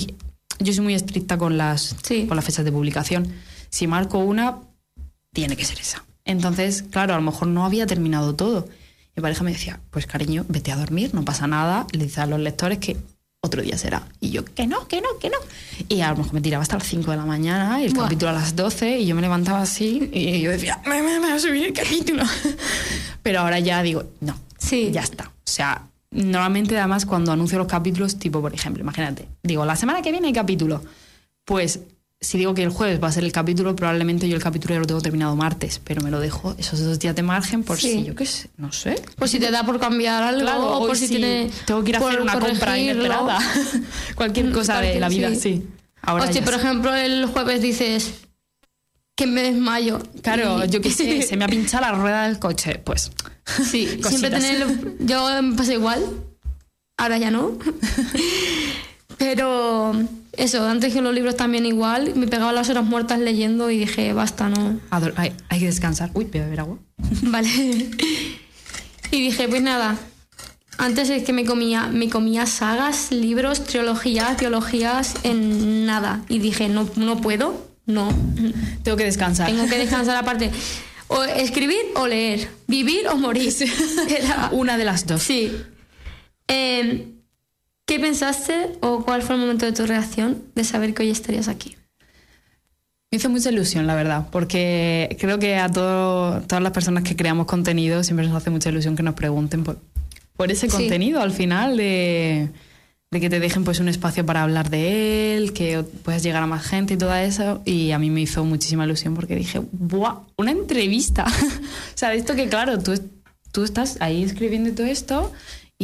yo soy muy estricta con las, Sí. con las fechas de publicación. Si marco una, tiene que ser esa. Entonces, claro, a lo mejor no había terminado todo. Mi pareja me decía, pues cariño, vete a dormir, no pasa nada. Le dice a los lectores que otro día será. Y yo, que no, que no, que no. Y a lo mejor me tiraba hasta las 5 de la mañana y el Buah. capítulo a las 12 y yo me levantaba así y yo decía, me, me, me va a subir el capítulo. Pero ahora ya digo, no, Sí. ya está. O sea, normalmente además cuando anuncio los capítulos, tipo, por ejemplo, imagínate, digo, la semana que viene hay capítulo. Pues si digo que el jueves va a ser el capítulo, probablemente yo el capítulo ya lo tengo terminado martes, pero me lo dejo esos dos días de margen por Sí. si yo qué sé, no sé. Por si te da por cambiar algo Claro, o por si tiene. tengo que ir a hacer una compra inesperada. Cualquier Mm, cosa de la vida, sí. sí. Ahora ya por sé. ejemplo, el jueves dices que me desmayo. Claro, Y- yo qué sé, se me ha pinchado la rueda del coche, pues. Sí, siempre Cositas. tener. Yo me pasa igual. Ahora ya no. Pero eso, antes que los libros también igual. Me pegaba las horas muertas leyendo y dije, basta, no. Ador- Hay, hay que descansar. Uy, voy a beber agua. Vale. Y dije, pues nada. Antes es que me comía, me comía sagas, libros, trilogías, teologías en nada. Y dije, no, no puedo, no. Tengo que descansar. Tengo que descansar aparte. O escribir o leer. Vivir o morir. Era- Una de las dos. Sí. Eh, ¿Qué pensaste o cuál fue el momento de tu reacción de saber que hoy estarías aquí? Me hizo mucha ilusión, la verdad, porque creo que a todo- todas las personas que creamos contenido siempre nos hace mucha ilusión que nos pregunten por, por ese Sí. contenido al final, de, de que te dejen pues un espacio para hablar de él, que puedas llegar a más gente y todo eso. Y a mí me hizo muchísima ilusión porque dije, ¡buah! Una entrevista. o sea, de esto que claro, tú, tú estás ahí escribiendo todo esto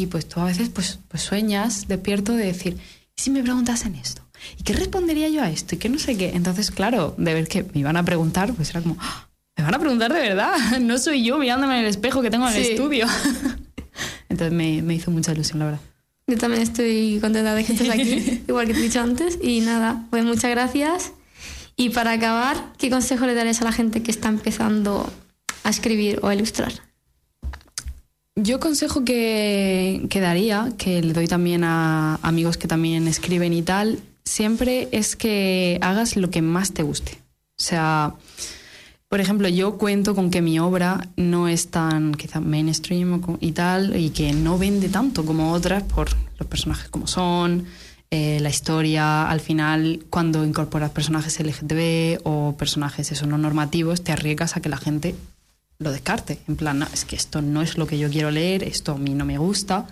y pues tú a veces pues, pues sueñas despierto de decir, ¿y si me preguntasen esto? ¿Y qué respondería yo a esto? ¿Y qué no sé qué? Entonces, claro, de ver que me iban a preguntar, pues era como, ¡Ah! me van a preguntar de verdad. No soy yo mirándome en el espejo que tengo en el Sí. estudio. Entonces me, me hizo mucha ilusión, la verdad. Yo también estoy contenta de que estés aquí, igual que te he dicho antes. Y nada, pues muchas gracias. Y para acabar, ¿qué consejo le darías a la gente que está empezando a escribir o a ilustrar? Yo consejo que, daría, que le doy también a amigos que también escriben y tal, siempre es que hagas lo que más te guste. O sea, por ejemplo, yo cuento con que mi obra no es tan quizá mainstream y tal, y que no vende tanto como otras por los personajes como son, eh, la historia, al final, cuando incorporas personajes LGTB o personajes eso, no normativos, te arriesgas a que la gente lo descarte. En plan, es que esto no es lo que yo quiero leer, esto a mí no me gusta.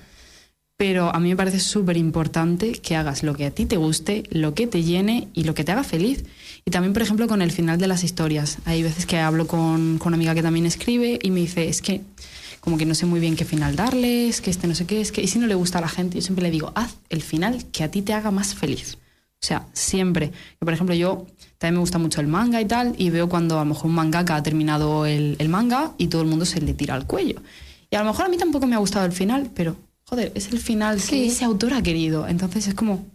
Pero a mí me parece súper importante que hagas lo que a ti te guste, lo que te llene y lo que te haga feliz. Y también, por ejemplo, con el final de las historias. Hay veces que hablo con, con una amiga que también escribe y me dice, es que como que no sé muy bien qué final darle, es que este no sé qué, es que... Y si no le gusta a la gente, yo siempre le digo, haz el final que a ti te haga más feliz. O sea, siempre. Por ejemplo, yo también me gusta mucho el manga y tal, y veo cuando a lo mejor un mangaka ha terminado el, el manga y todo el mundo se le tira al cuello. Y a lo mejor a mí tampoco me ha gustado el final, pero, joder, es el final Sí. que ese autor ha querido. Entonces es como,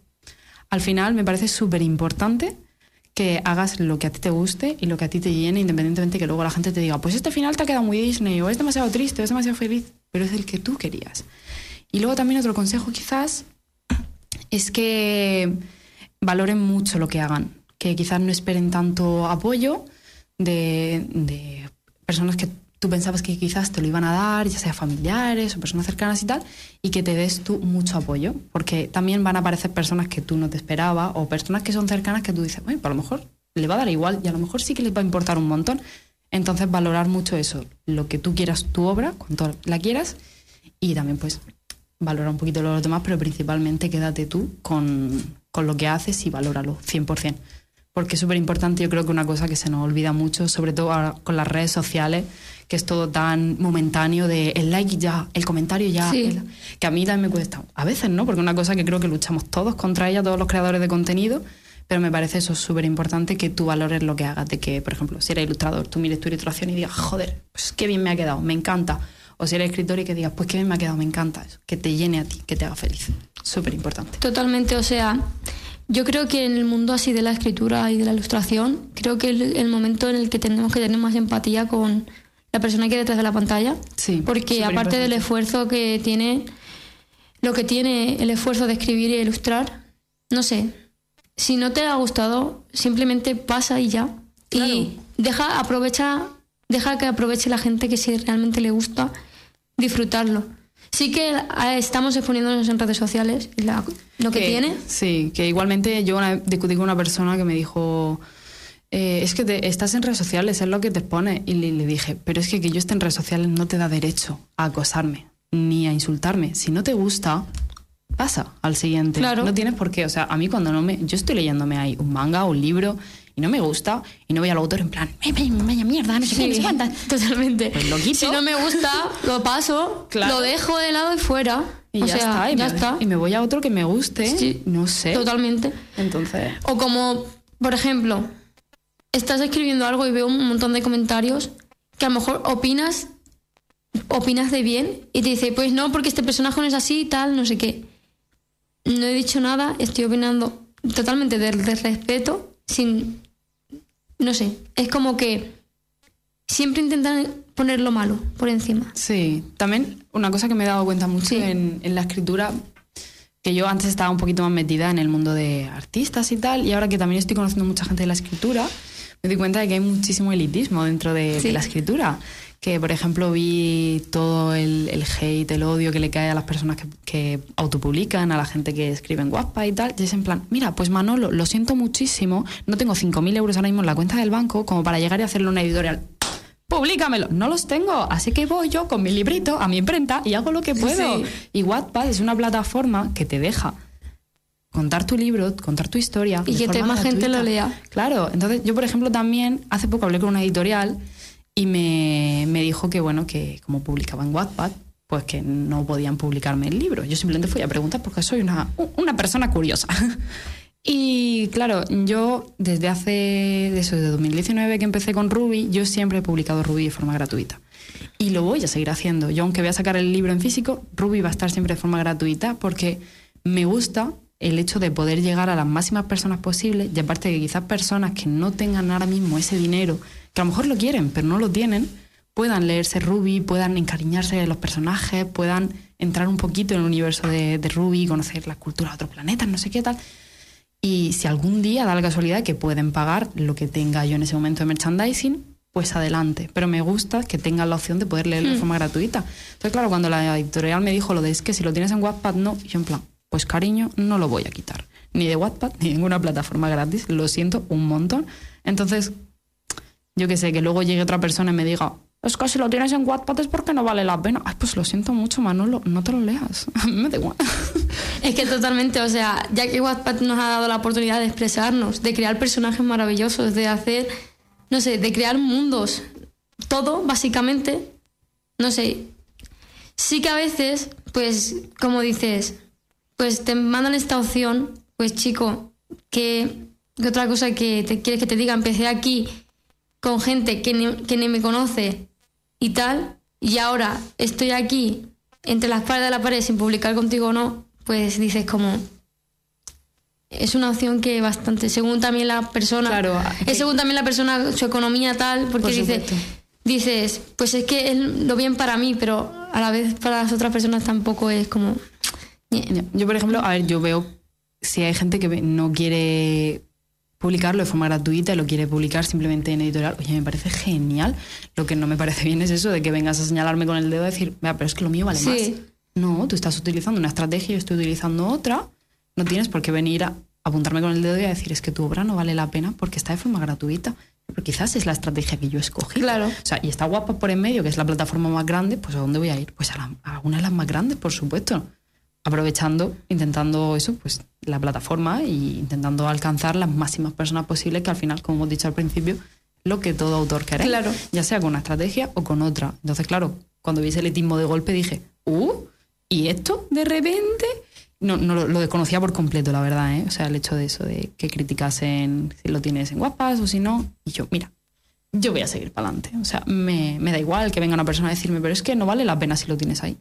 al final me parece súper importante que hagas lo que a ti te guste y lo que a ti te llene, independientemente que luego la gente te diga, pues este final te ha quedado muy Disney, o es demasiado triste, o es demasiado feliz, pero es el que tú querías. Y luego también otro consejo quizás es que valoren mucho lo que hagan, que quizás no esperen tanto apoyo de, personas que tú pensabas que quizás te lo iban a dar, ya sea familiares o personas cercanas y tal, y que te des tú mucho apoyo, porque también van a aparecer personas que tú no te esperabas o personas que son cercanas que tú dices, bueno, pues a lo mejor le va a dar igual y a lo mejor sí que les va a importar un montón. Entonces valorar mucho eso, lo que tú quieras tu obra, cuanto la quieras, y también pues valora un poquito los demás, pero principalmente quédate tú con, con lo que haces y valóralo 100%. Porque es súper importante, yo creo que una cosa que se nos olvida mucho, sobre todo ahora con las redes sociales, que es todo tan momentáneo de el like ya, el comentario ya, Sí. el- que a mí también me cuesta. A veces no, porque una cosa que creo que luchamos todos contra ella, todos los creadores de contenido, pero me parece eso súper importante que tú valores lo que hagas, de que, por ejemplo, si eres ilustrador, tú mires tu ilustración y digas, joder, pues qué bien me ha quedado, me encanta. O si eres escritor y que digas, pues qué bien me ha quedado, me encanta eso, que te llene a ti, que te haga feliz. Súper importante. Totalmente, o sea, yo creo que en el mundo así de la escritura y de la ilustración, creo que el, el momento en el que tenemos que tener más empatía con la persona que hay detrás de la pantalla, Sí, porque aparte del esfuerzo que tiene, lo que tiene el esfuerzo de escribir y ilustrar, no sé, si no te ha gustado, simplemente pasa y ya. Y deja, aprovecha, deja que aproveche la gente que si realmente le gusta, disfrutarlo. Sí que eh, estamos exponiéndonos en redes sociales, la- lo que, tiene. Sí, que igualmente yo una discutí con una persona que me dijo, eh, es que te- estás en redes sociales, es lo que te expone. Y le, le dije, pero es que que yo esté en redes sociales no te da derecho a acosarme ni a insultarme. Si no te gusta, pasa al siguiente. Claro. No tienes por qué. O sea, a mí cuando no me... Yo estoy leyéndome ahí un manga o un libro y no me gusta y no voy al autor en plan, "Eh, vaya, mierda, no sé qué, no sé cuántas". totalmente. Pues lo quito. Si no me gusta, lo paso, Claro. lo dejo de lado y fuera. Y o ya sea, está. Y, ya me, está. y me voy a otro que me guste. Sí. No sé. Totalmente. Entonces... O como, por ejemplo, estás escribiendo algo y veo un montón de comentarios que a lo mejor opinas, opinas de bien y te dice, pues no, porque este personaje no es así y tal, no sé qué. No he dicho nada, estoy opinando totalmente de, de respeto, sin... No sé, es como que siempre intentan poner lo malo por encima. Sí, también una cosa que me he dado cuenta mucho Sí. en, en la escritura, que yo antes estaba un poquito más metida en el mundo de artistas y tal, y ahora que también estoy conociendo mucha gente de la escritura, me doy cuenta de que hay muchísimo elitismo dentro de, la escritura. Que, por ejemplo, vi todo el, el hate, el odio que le cae a las personas que, que autopublican, a la gente que escribe en Wattpad y tal. Y es en plan, mira, pues Manolo, lo siento muchísimo, no tengo 5.000 euros ahora mismo en la cuenta del banco como para llegar y hacerle una editorial públicamelo. No los tengo, así que voy yo con mi librito a mi imprenta y hago lo que puedo. Sí. Y Wattpad es una plataforma que te deja contar tu libro, contar tu historia. Y que más gente lo lea. Claro, entonces yo, por ejemplo, también hace poco hablé con una editorial y me, me dijo que, bueno, que como publicaba en Wattpad, pues que no podían publicarme el libro. Yo simplemente fui a preguntar porque soy una, una persona curiosa. Y claro, yo desde hace, desde 2019 que empecé con Ruby, yo siempre he publicado Ruby de forma gratuita. Y lo voy a seguir haciendo. Yo, aunque voy a sacar el libro en físico, Ruby va a estar siempre de forma gratuita porque me gusta el hecho de poder llegar a las máximas personas posibles y aparte que quizás personas que no tengan ahora mismo ese dinero, que a lo mejor lo quieren, pero no lo tienen, puedan leerse Ruby, puedan encariñarse de los personajes, puedan entrar un poquito en el universo de, de Ruby, conocer la cultura de otros planetas, no sé qué tal. Y si algún día da la casualidad que pueden pagar lo que tenga yo en ese momento de merchandising, pues adelante. Pero me gusta que tengan la opción de poder leerlo de forma gratuita. Entonces, claro, cuando la editorial me dijo lo de es que si lo tienes en Wattpad, no, yo en plan, pues cariño, no lo voy a quitar. Ni de Wattpad, ni de ninguna plataforma gratis. Lo siento un montón. Entonces, yo que sé, que luego llegue otra persona y me diga, es que si lo tienes en Wattpad es porque no vale la pena. Pues lo siento mucho, Manolo, no te lo leas. A mí me da igual. Es que totalmente, o sea, ya que Wattpad nos ha dado la oportunidad de expresarnos, de crear personajes maravillosos, de hacer, no sé, de crear mundos, todo, básicamente, no sé. Sí que a veces, pues, como dices, pues te mandan esta opción, pues chico, que, que otra cosa que te quieres que te diga, empecé aquí con gente que ni, que ni me conoce y tal, y ahora estoy aquí entre la espalda de la pared sin publicar contigo o no, pues dices como es una opción que bastante según también la persona Claro, es según también la persona su economía tal porque Por dices dices pues es que es lo bien para mí pero a la vez para las otras personas tampoco es como. Yo, por ejemplo, a ver, yo veo si hay gente que no quiere publicarlo de forma gratuita y lo quiere publicar simplemente en editorial, oye, me parece genial. Lo que no me parece bien es eso de que vengas a señalarme con el dedo y decir, vea, pero es que lo mío vale Sí. más. No, tú estás utilizando una estrategia, yo estoy utilizando otra. No tienes por qué venir a apuntarme con el dedo y a decir, es que tu obra no vale la pena porque está de forma gratuita. Pero quizás es la estrategia que yo escogí. Claro. O sea, y está guapa por en medio, que es la plataforma más grande, pues ¿a dónde voy a ir? Pues a, la- a una de las más grandes, por supuesto. Aprovechando, intentando eso, pues la plataforma y intentando alcanzar las máximas personas posibles, que al final, como hemos dicho al principio, lo que todo autor quiere. Claro. Ya sea con una estrategia o con otra. Entonces, claro, cuando vi ese elitismo de golpe dije, ¡uh! ¿Y esto de repente? No, no lo, lo desconocía por completo, la verdad, ¿eh? O sea, el hecho de eso, de que criticasen si lo tienes en guapas o si no. Y yo, mira, yo voy a seguir para adelante. O sea, me, me da igual que venga una persona a decirme, pero es que no vale la pena si lo tienes ahí.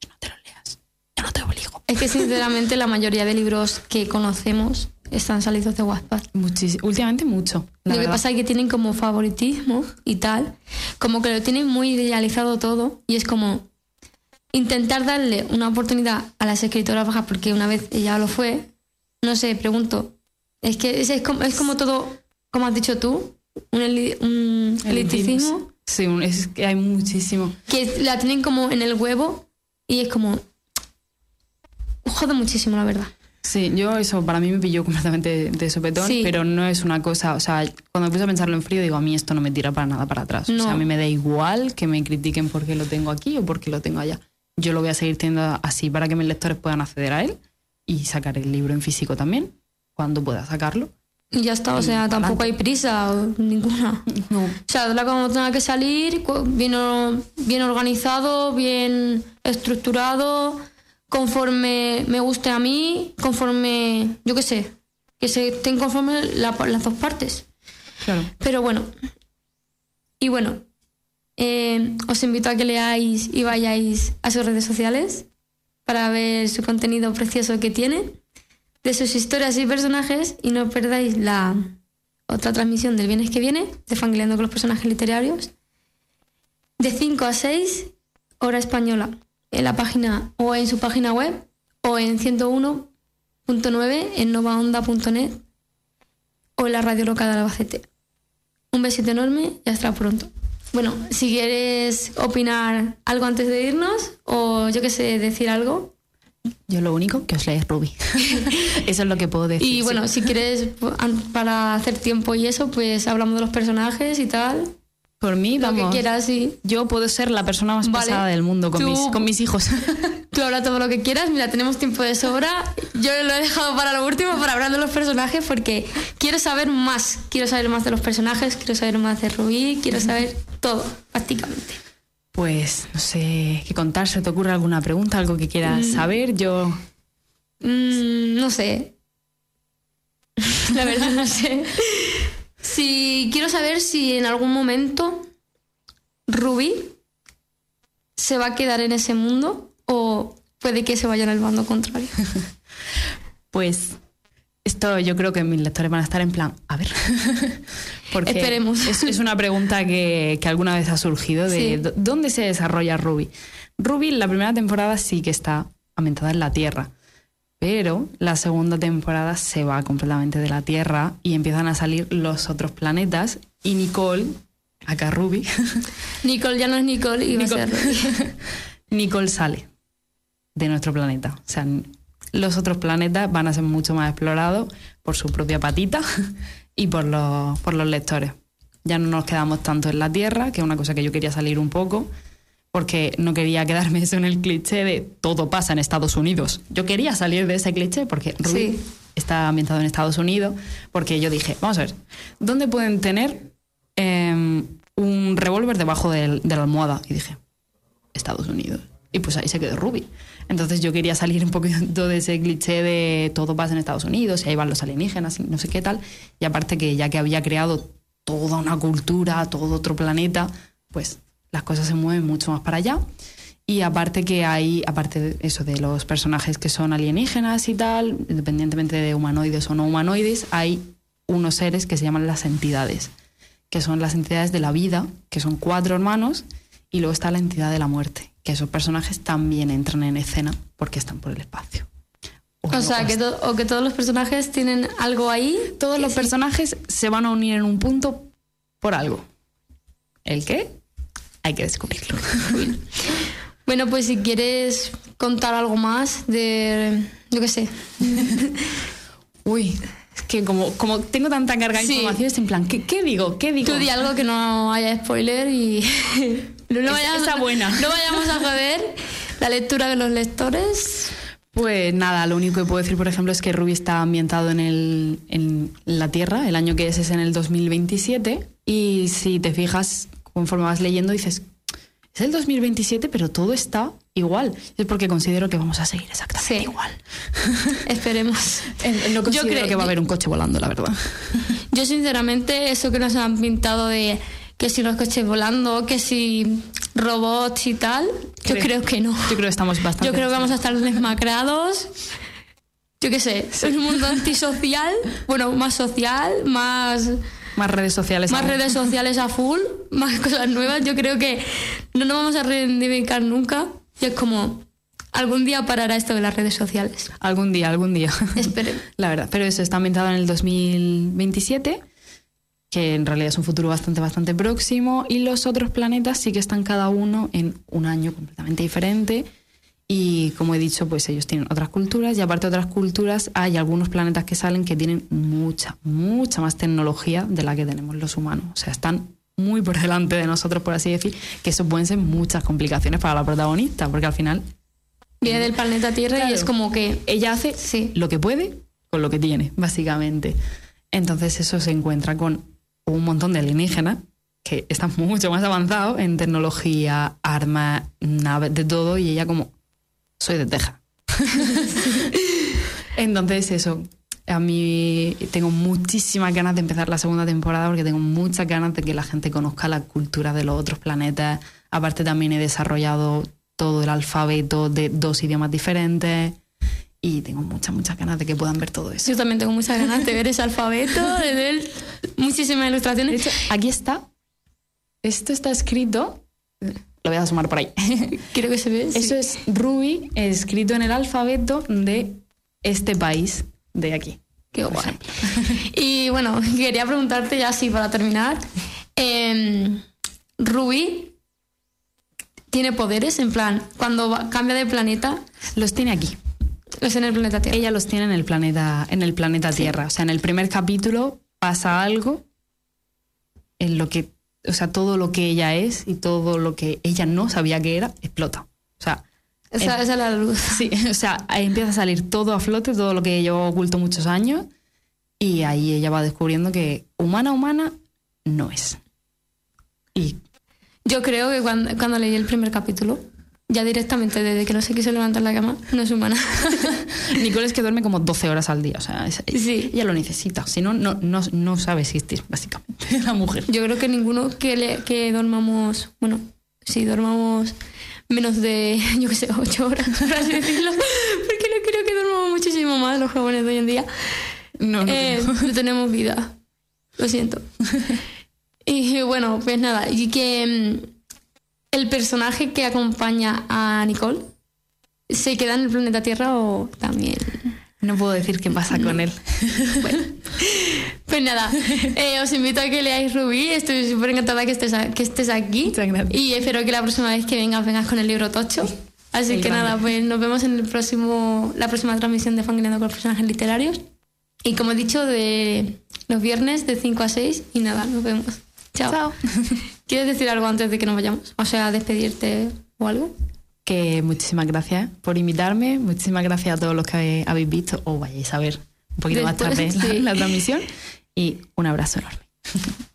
Pues no te lo leas. Yo no te obligo. Es que sinceramente la mayoría de libros que conocemos están salidos de Wattpad Muchis- últimamente mucho. la lo que pasa es que tienen como favoritismo y tal, como que lo tienen muy idealizado todo y es como intentar darle una oportunidad a las escritoras bajas porque una vez ella lo fue, no sé, pregunto, es que es, es como, es como todo, como has dicho tú, un, eli- un Elitismo, eliticismo Sí, es que hay muchísimo. Que la tienen como en el huevo y es como. Jode muchísimo, la verdad. Sí, yo eso para mí me pilló completamente de sopetón, Sí. pero no es una cosa, o sea, cuando puse a pensarlo en frío digo, a mí esto no me tira para nada para atrás. O No. sea, a mí me da igual que me critiquen porque lo tengo aquí o porque lo tengo allá. Yo lo voy a seguir teniendo así para que mis lectores puedan acceder a él y sacar el libro en físico también, cuando pueda sacarlo. Y ya está, o sea, tampoco hay prisa o ninguna. No. O sea, la cuando tenga que salir, bien, bien organizado, bien estructurado, conforme me guste a mí, conforme, yo qué sé, que se estén conforme la- las dos partes. Claro. Pero bueno, y bueno, eh, os invito a que leáis y vayáis a sus redes sociales para ver su contenido precioso que tiene, de sus historias y personajes, y no perdáis la otra transmisión del viernes que viene, de Fangileando con los personajes literarios, de 5 a 6, hora española, en la página o en su página web o en 101.9 en novaonda.net o en la radio local de Albacete. Un besito enorme y hasta pronto. Bueno, si quieres opinar algo antes de irnos o yo qué sé, decir algo. Yo lo único que os lees Ruby. eso es lo que puedo decir. Y sí. bueno, si quieres para hacer tiempo y eso, pues hablamos de los personajes y tal. Por mí, Lo vamos. que quieras, sí. Yo puedo ser la persona más Vale. pesada del mundo con, Tú- mis, con mis hijos. Tú habla todo lo que quieras, mira, tenemos tiempo de sobra. Yo lo he dejado para lo último, para hablar de los personajes, porque quiero saber más. Quiero saber más de los personajes, quiero saber más de Rubí, quiero saber todo, prácticamente. Pues no sé qué contar. ¿Se te ocurre alguna pregunta, algo que quieras Mm. saber? Yo Mm, no sé. La verdad, no sé. Si quiero saber si en algún momento Rubí se va a quedar en ese mundo o puede que se vaya en el bando contrario. Pues esto yo creo que mis lectores van a estar en plan, a ver. Porque Esperemos. Es, es una pregunta que, que alguna vez ha surgido de Sí. ¿dó- ¿dónde se desarrolla Ruby? Ruby la primera temporada sí que está ambientada en la Tierra, pero la segunda temporada se va completamente de la Tierra y empiezan a salir los otros planetas y Nicole, acá Ruby, Nicole ya no es Nicole y va a Nicole. ser. Nicole sale de nuestro planeta. O sea, los otros planetas van a ser mucho más explorados por su propia patita y por los, por los lectores. Ya no nos quedamos tanto en la Tierra, que es una cosa que yo quería salir un poco, porque no quería quedarme eso en el cliché de todo pasa en Estados Unidos. Yo quería salir de ese cliché porque Rubí Sí. está ambientado en Estados Unidos, porque yo dije, vamos a ver, ¿dónde pueden tener em, un revólver debajo del- de la almohada? Y dije, Estados Unidos. Y pues ahí se quedó Ruby. Entonces yo quería salir un poquito de ese cliché de todo pasa en Estados Unidos, y ahí van los alienígenas y no sé qué tal. Y aparte que ya que había creado toda una cultura, todo otro planeta, pues las cosas se mueven mucho más para allá. Y aparte que hay, aparte de eso de los personajes que son alienígenas y tal, independientemente de humanoides o no humanoides, hay unos seres que se llaman las entidades, que son las entidades de la vida, que son cuatro hermanos, y luego está la entidad de la muerte, que esos personajes también entran en escena porque están por el espacio. O sea, que, o que todos los personajes tienen algo ahí. todos los personajes se van a unir en un punto por algo. ¿El qué? Hay que descubrirlo. Bueno, pues si quieres contar algo más de, yo qué sé, Uy, es que como, como tengo tanta carga de Sí. información, es en plan, ¿qué, qué digo? ¿Qué digo? tú di algo que no haya spoiler y no, vayamos, esa buena. no vayamos a joder la lectura de los lectores. Pues nada, lo único que puedo decir, por ejemplo, es que Ruby está ambientado en, el, en la Tierra, el año que es es en el 2027, y si te fijas, conforme vas leyendo, dices, es el 2027, pero todo está igual. Es porque considero que vamos a seguir exactamente Sí. igual. Esperemos. No considero creo- que va a haber un coche volando, la verdad. Yo sinceramente, eso que nos han pintado de que si los coches volando, que si robots y tal, yo Creo- creo que no. Yo creo que estamos bastante... Yo creo que vamos a estar desmacrados. Yo qué sé, es un mundo antisocial, bueno, más social, más, Más redes sociales. más aún. redes sociales a full, más cosas nuevas. Yo creo que no nos vamos a reivindicar nunca. Y es como, algún día parará esto de las redes sociales. Algún día, algún día. Esperemos. La verdad, pero eso está ambientado en el 2027 que en realidad es un futuro bastante, bastante próximo, y los otros planetas sí que están cada uno en un año completamente diferente. Y como he dicho, pues ellos tienen otras culturas y aparte de otras culturas hay algunos planetas que salen que tienen mucha, mucha más tecnología de la que tenemos los humanos. O sea, están muy por delante de nosotros, por así decir, que eso pueden ser muchas complicaciones para la protagonista, porque al final Viene del planeta Tierra Claro. y es como que ella hace Sí. lo que puede con lo que tiene, básicamente. Entonces eso se encuentra con un montón de alienígenas que están mucho más avanzados en tecnología, armas, naves, de todo, y ella como, soy de Texas. Entonces eso, a mí tengo muchísimas ganas de empezar la segunda temporada porque tengo muchas ganas de que la gente conozca la cultura de los otros planetas. Aparte también he desarrollado todo el alfabeto de dos idiomas diferentes y tengo muchas, muchas ganas de que puedan ver todo eso. yo también tengo muchas ganas de ver ese alfabeto, de ver muchísimas De ilustraciones. hecho, aquí está. Esto está escrito. Lo voy a sumar por ahí. Creo que se ve. sí. Eso es Ruby escrito en el alfabeto de este país de aquí. Qué guay. Y bueno, quería preguntarte ya así para terminar. em, Ruby tiene poderes, en plan, cuando va- cambia de planeta, Los tiene aquí. es en el planeta Tierra. Ella los tiene en el planeta, en el planeta Tierra. O sea, en el primer capítulo pasa algo en lo que, o sea, todo lo que ella es y todo lo que ella no sabía que era, explota. O sea, Esa, em- es la luz. Sí, o sea, ahí empieza a salir todo a flote, todo lo que llevó oculto muchos años, y ahí ella va descubriendo que humana, humana no es. Y Yo creo que cuando, cuando leí el primer capítulo, ya directamente desde que no se quiso levantar la cama, no es humana. Nicole es que duerme como 12 horas al día, o sea, es- Sí. ella lo necesita, si no, no, no, no sabe existir, básicamente, la mujer. Yo creo que ninguno que, le, que dormamos, bueno, si dormamos menos de, yo qué sé, ocho horas, por así decirlo, porque no creo que dormamos muchísimo más los jóvenes de hoy en día, No, no, eh, no. no tenemos vida. Lo siento. Y bueno, pues nada, y que mm, el personaje que acompaña a Nicole se queda en el planeta Tierra o también. No puedo decir qué pasa con él. Pues nada, eh, os invito a que leáis Rubí. Estoy súper encantada que estés, a- que estés aquí. Muchas gracias. Y espero que la próxima vez que vengas, vengas con el libro Tocho. Así El que grande. nada, pues nos vemos en el próximo, la próxima transmisión de Fangirando con personajes literarios. Y como he dicho, de los viernes de 5 a 6. Y nada, nos vemos. Chao. Chao. ¿Quieres decir algo antes de que nos vayamos? O sea, despedirte o algo. Que muchísimas gracias por invitarme, muchísimas gracias a todos los que habéis visto o vayáis a ver un poquito más tarde la transmisión y un abrazo enorme.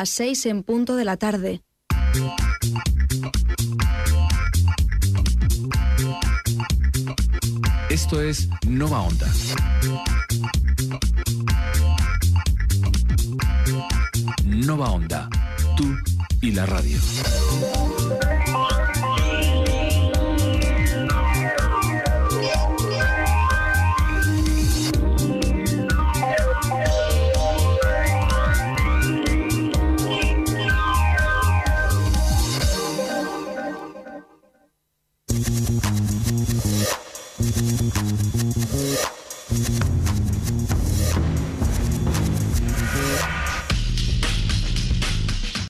las 6 en punto de la tarde. Esto es Nova Onda.